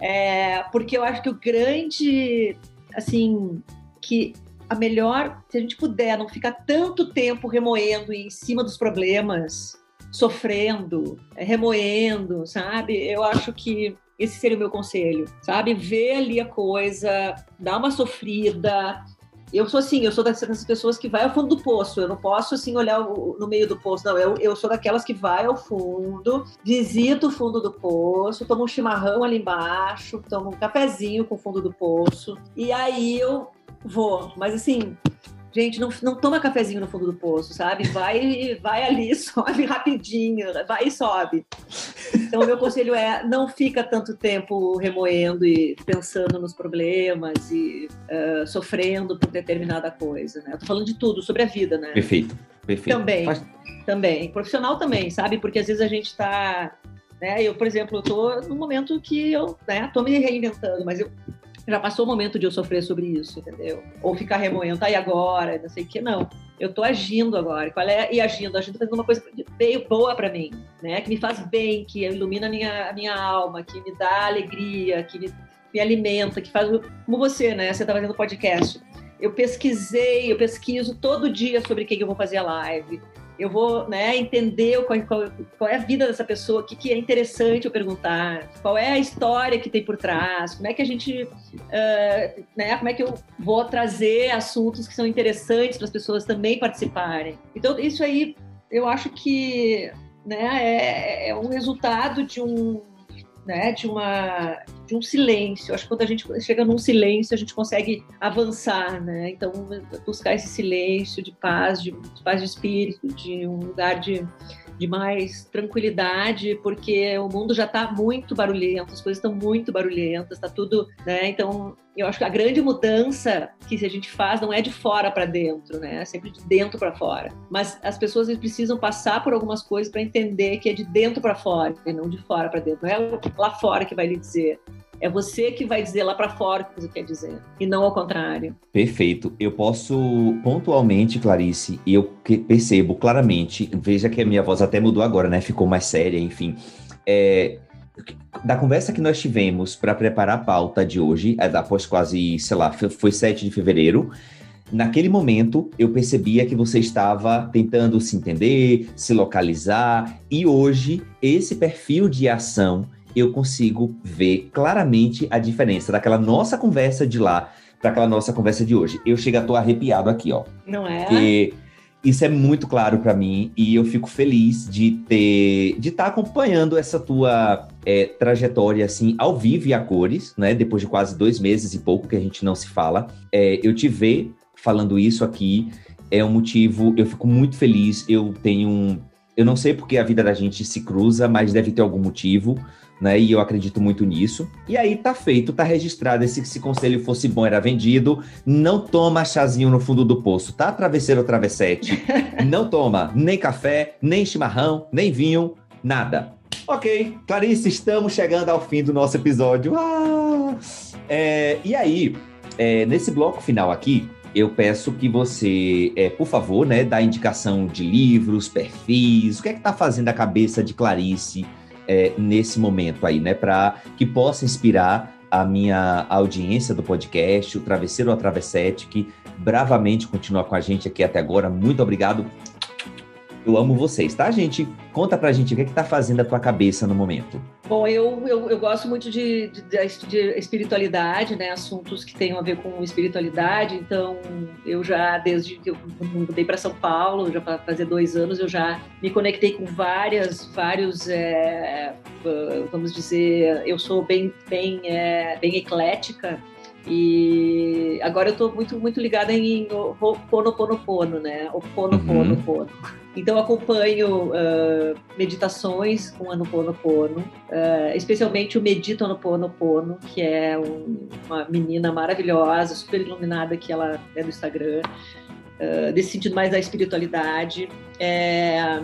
É, porque eu acho que o grande, assim, que a melhor, se a gente puder não ficar tanto tempo remoendo em cima dos problemas, sofrendo, remoendo, sabe? Eu acho que esse seria o meu conselho, sabe? Ver ali a coisa, dar uma sofrida. Eu sou assim, eu sou dessas pessoas que vai ao fundo do poço. Eu não posso assim olhar no meio do poço, não. Eu, eu sou daquelas que vai ao fundo, visito o fundo do poço, tomo um chimarrão ali embaixo, tomo um cafezinho com o fundo do poço e aí eu vou. Mas assim, Gente, não, não toma cafezinho no fundo do poço, sabe? Vai, vai ali, sobe rapidinho, vai e sobe. Então, o meu conselho é não fica tanto tempo remoendo e pensando nos problemas e uh, sofrendo por determinada coisa, né? Eu tô falando de tudo, sobre a vida, né? Perfeito, perfeito. Também, Faz... também. Profissional também, sabe? Porque às vezes a gente tá... Né? Eu, por exemplo, eu tô num momento que eu né, tô me reinventando, mas eu já passou o momento de eu sofrer sobre isso, entendeu? Ou ficar remoendo, e agora? Não sei o que, não. Eu tô agindo agora. Qual é? E agindo, agindo, fazendo uma coisa bem boa para mim, né? Que me faz bem, que ilumina a minha, a minha alma, que me dá alegria, que me, me alimenta, que faz. Como você, né? Você tá fazendo podcast. Eu pesquisei, eu pesquiso todo dia sobre quem eu vou fazer a live eu vou né, entender qual, qual, qual, é a vida dessa pessoa, o que, que, é interessante eu perguntar, qual é a história que tem por trás, como é que a gente, uh, né, como é que eu vou trazer assuntos que são interessantes para as pessoas também participarem. Então, isso aí, eu acho que né, é, é um resultado de um né, de, uma, de um silêncio. Acho que quando a gente chega num silêncio, a gente consegue avançar, né? Então, buscar esse silêncio de paz, de, de paz de espírito, de um lugar de, de mais tranquilidade, porque o mundo já está muito barulhento, as coisas estão muito barulhentas, está tudo, né? Então, eu acho que a grande mudança que a gente faz não é de fora para dentro, né? É sempre de dentro para fora. Mas as pessoas precisam passar por algumas coisas para entender que é de dentro para fora e não de fora para dentro. Não é lá fora que vai lhe dizer é você que vai dizer lá para fora o que você quer dizer, e não ao contrário. Perfeito. Eu posso pontualmente, Clarice, e eu percebo claramente, veja que a minha voz até mudou agora, né? Ficou mais séria, enfim. É, da conversa que nós tivemos para preparar a pauta de hoje, é, após quase, sei lá, foi 7 de fevereiro, naquele momento eu percebia que você estava tentando se entender, se localizar, e hoje esse perfil de ação eu consigo ver claramente a diferença daquela nossa conversa de lá para aquela nossa conversa de hoje. Eu chego a tô arrepiado aqui, ó. Não é? Porque isso é muito claro para mim e eu fico feliz de ter de estar tá acompanhando essa tua é, trajetória assim ao vivo e a cores, né? Depois de quase dois meses e pouco que a gente não se fala, é, eu te ver falando isso aqui é um motivo. Eu fico muito feliz. Eu tenho um, eu não sei porque a vida da gente se cruza, mas deve ter algum motivo né? E eu acredito muito nisso. E aí tá feito, tá registrado. Esse, se conselho fosse bom, era vendido. Não toma chazinho no fundo do poço, tá? Travesseiro ou travessete. não toma nem café, nem chimarrão, nem vinho, nada. Ok, Clarice, estamos chegando ao fim do nosso episódio. Ah! É, e aí, é, nesse bloco final aqui, eu peço que você, é, por favor, né, dá indicação de livros, perfis, o que é que tá fazendo a cabeça de Clarice é, nesse momento aí, né? Para que possa inspirar a minha audiência do podcast, o Travesseiro ou a Travessete, que bravamente continua com a gente aqui até agora. Muito obrigado eu amo vocês, tá, gente? Conta pra gente o que é que tá fazendo a tua cabeça no momento. Bom, eu, eu, eu gosto muito de, de, de, espiritualidade, né? Assuntos que tenham a ver com espiritualidade. Então, eu já, desde que eu mudei para São Paulo, já fazer dois anos, eu já me conectei com várias, vários, é, vamos dizer, eu sou bem, bem, é, bem eclética. E agora eu estou muito, muito ligada em Pono, né? O Pono, Pono, uhum. Pono. Então acompanho uh, meditações com Anuponopono, uh, especialmente o Medita Anuponopono, que é um, uma menina maravilhosa, super iluminada que ela é no Instagram, uh, desse sentido mais da espiritualidade. É,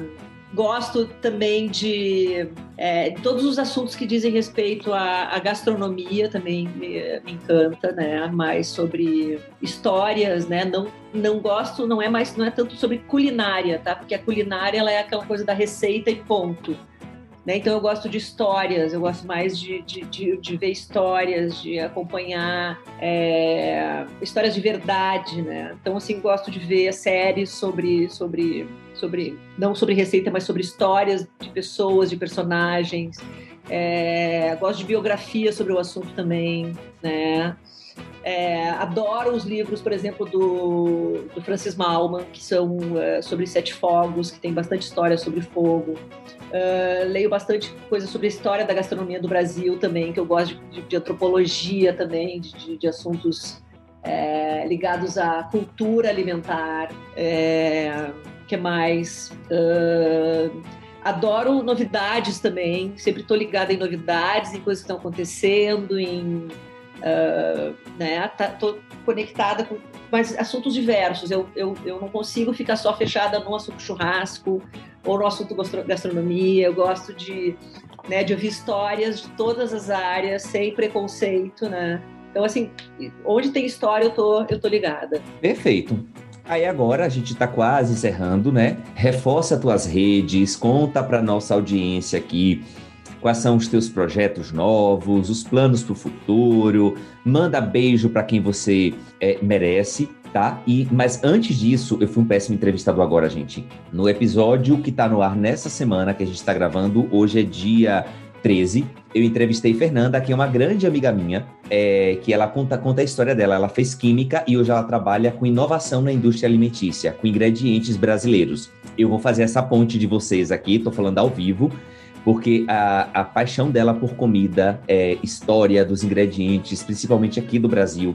Gosto também de é, todos os assuntos que dizem respeito à, à gastronomia, também me, me, encanta, né? Mais sobre histórias, né? Não, não gosto, não é mais, não é tanto sobre culinária, tá? Porque a culinária ela é aquela coisa da receita e ponto. Né? Então eu gosto de histórias, eu gosto mais de, de, de, de ver histórias, de acompanhar é, histórias de verdade, né? Então assim gosto de ver séries sobre sobre sobre não sobre receita, mas sobre histórias de pessoas, de personagens. É, gosto de biografia sobre o assunto também, né? É, adoro os livros, por exemplo, do, do Francis Malman, que são é, sobre sete fogos, que tem bastante história sobre fogo. Uh, leio bastante coisa sobre a história da gastronomia do Brasil também, que eu gosto de, de antropologia também, de, de assuntos é, ligados à cultura alimentar. É, que mais? Uh, adoro novidades também, sempre estou ligada em novidades, em coisas que estão acontecendo, em uh, né, tá, tô conectada com mas assuntos diversos. Eu, eu, eu não consigo ficar só fechada no assunto churrasco ou no assunto gastronomia. Eu gosto de, né, de ouvir histórias de todas as áreas, sem preconceito, né? Então, assim, onde tem história, eu tô, eu tô ligada. Perfeito. Aí agora a gente está quase encerrando, né? Reforça tuas redes, conta para nossa audiência aqui quais são os teus projetos novos, os planos para o futuro, manda beijo para quem você é, merece, tá? E mas antes disso, eu fui um péssimo entrevistador agora, gente. No episódio que está no ar nessa semana que a gente está gravando, hoje é dia 13, eu entrevistei Fernanda, que é uma grande amiga minha, é, que ela conta, conta a história dela. Ela fez química e hoje ela trabalha com inovação na indústria alimentícia, com ingredientes brasileiros. Eu vou fazer essa ponte de vocês aqui, estou falando ao vivo, porque a, a paixão dela por comida, é, história dos ingredientes, principalmente aqui do Brasil,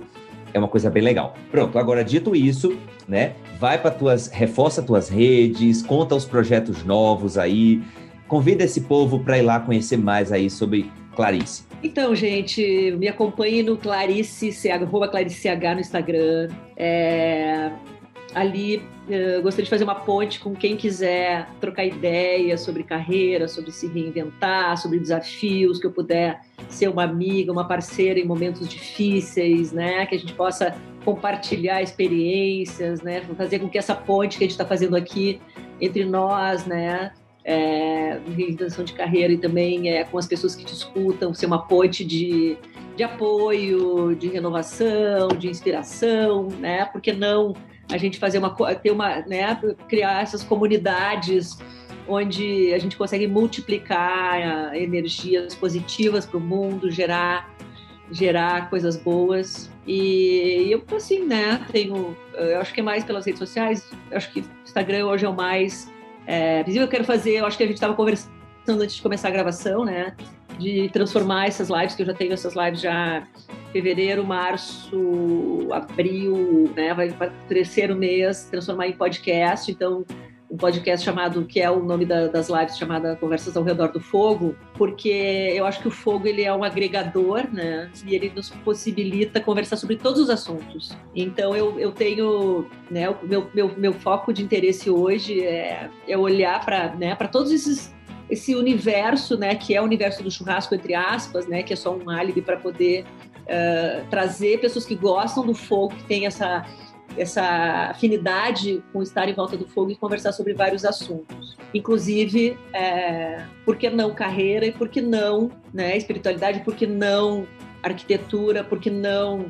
é uma coisa bem legal. Pronto, agora dito isso, né? Vai para tuas, reforça tuas redes, conta os projetos novos aí, convida esse povo para ir lá conhecer mais aí sobre Clarice. Então, gente, me acompanhe no Clarice, arroba Clarice CH no Instagram. É, ali uh, gostaria de fazer uma ponte com quem quiser trocar ideias sobre carreira, sobre se reinventar, sobre desafios, que eu puder ser uma amiga, uma parceira em momentos difíceis, né? Que a gente possa compartilhar experiências, né? Fazer com que essa ponte que a gente está fazendo aqui entre nós, né? É, reinvenção de carreira e também é, com as pessoas que discutam, ser uma ponte de, de apoio, de renovação, de inspiração, né? Porque não a gente fazer uma ter uma, né, criar essas comunidades onde a gente consegue multiplicar ah, energias positivas para o mundo, gerar gerar coisas boas. E eu, assim, né, tenho, eu acho que é mais pelas redes sociais, acho que Instagram hoje é o mais é. Eu quero fazer, eu acho que a gente estava conversando antes de começar a gravação, né, de transformar essas lives, que eu já tenho essas lives já fevereiro, março, abril, né? Vai para o terceiro mês transformar em podcast. Então, um podcast chamado, que é o nome da, das lives, chamada Conversas ao Redor do Fogo, porque eu acho que o fogo ele é um agregador, né? E ele nos possibilita conversar sobre todos os assuntos. Então eu, eu tenho, né? O meu, meu, meu foco de interesse hoje é, é olhar para né, todos esses esse universo, né, que é o universo do churrasco entre aspas, né, que é só um álibi para poder uh, trazer pessoas que gostam do fogo, que têm essa, essa afinidade com estar em volta do fogo e conversar sobre vários assuntos. Inclusive, é, por que não carreira e por que não né, espiritualidade, por que não arquitetura, por que não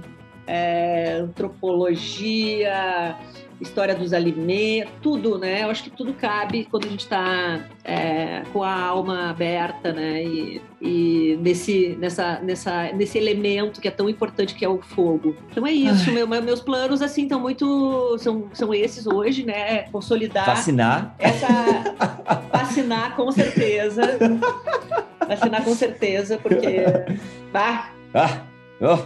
é, antropologia, história dos alimentos, tudo, né? Eu acho que tudo cabe quando a gente está é, com a alma aberta, né? E, e, nesse, nessa, nessa, nesse elemento que é tão importante que é o fogo. Então é isso. Meu, meus planos, assim, estão muito. São, são esses hoje, né? Consolidar. Fascinar. Essa. Fascinar, com certeza. Fascinar, com certeza, porque. Ah, ah, oh.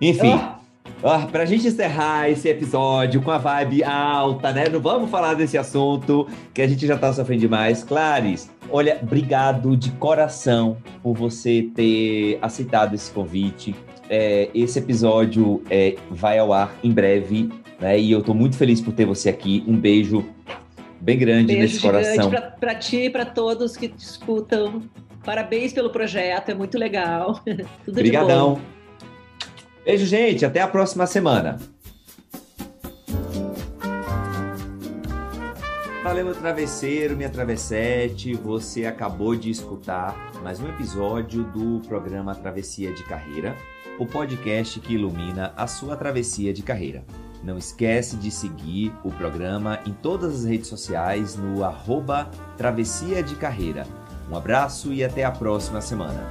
Enfim. Oh. Oh, pra gente encerrar esse episódio com a vibe alta, né? Não vamos falar desse assunto que a gente já tá sofrendo demais. Clares, olha, obrigado de coração por você ter aceitado esse convite. É, esse episódio é, vai ao ar em breve, né? E eu tô muito feliz por ter você aqui. Um beijo bem grande beijo nesse coração. Pra, pra ti e pra todos que te escutam. Parabéns pelo projeto, é muito legal. Tudo Obrigadão. de bom. Beijo, gente. Até a próxima semana. Valeu, meu travesseiro, minha travessete. Você acabou de escutar mais um episódio do programa Travessia de Carreira, o podcast que ilumina a sua travessia de carreira. Não esquece de seguir o programa em todas as redes sociais no arroba Travessia de Carreira. Um abraço e até a próxima semana.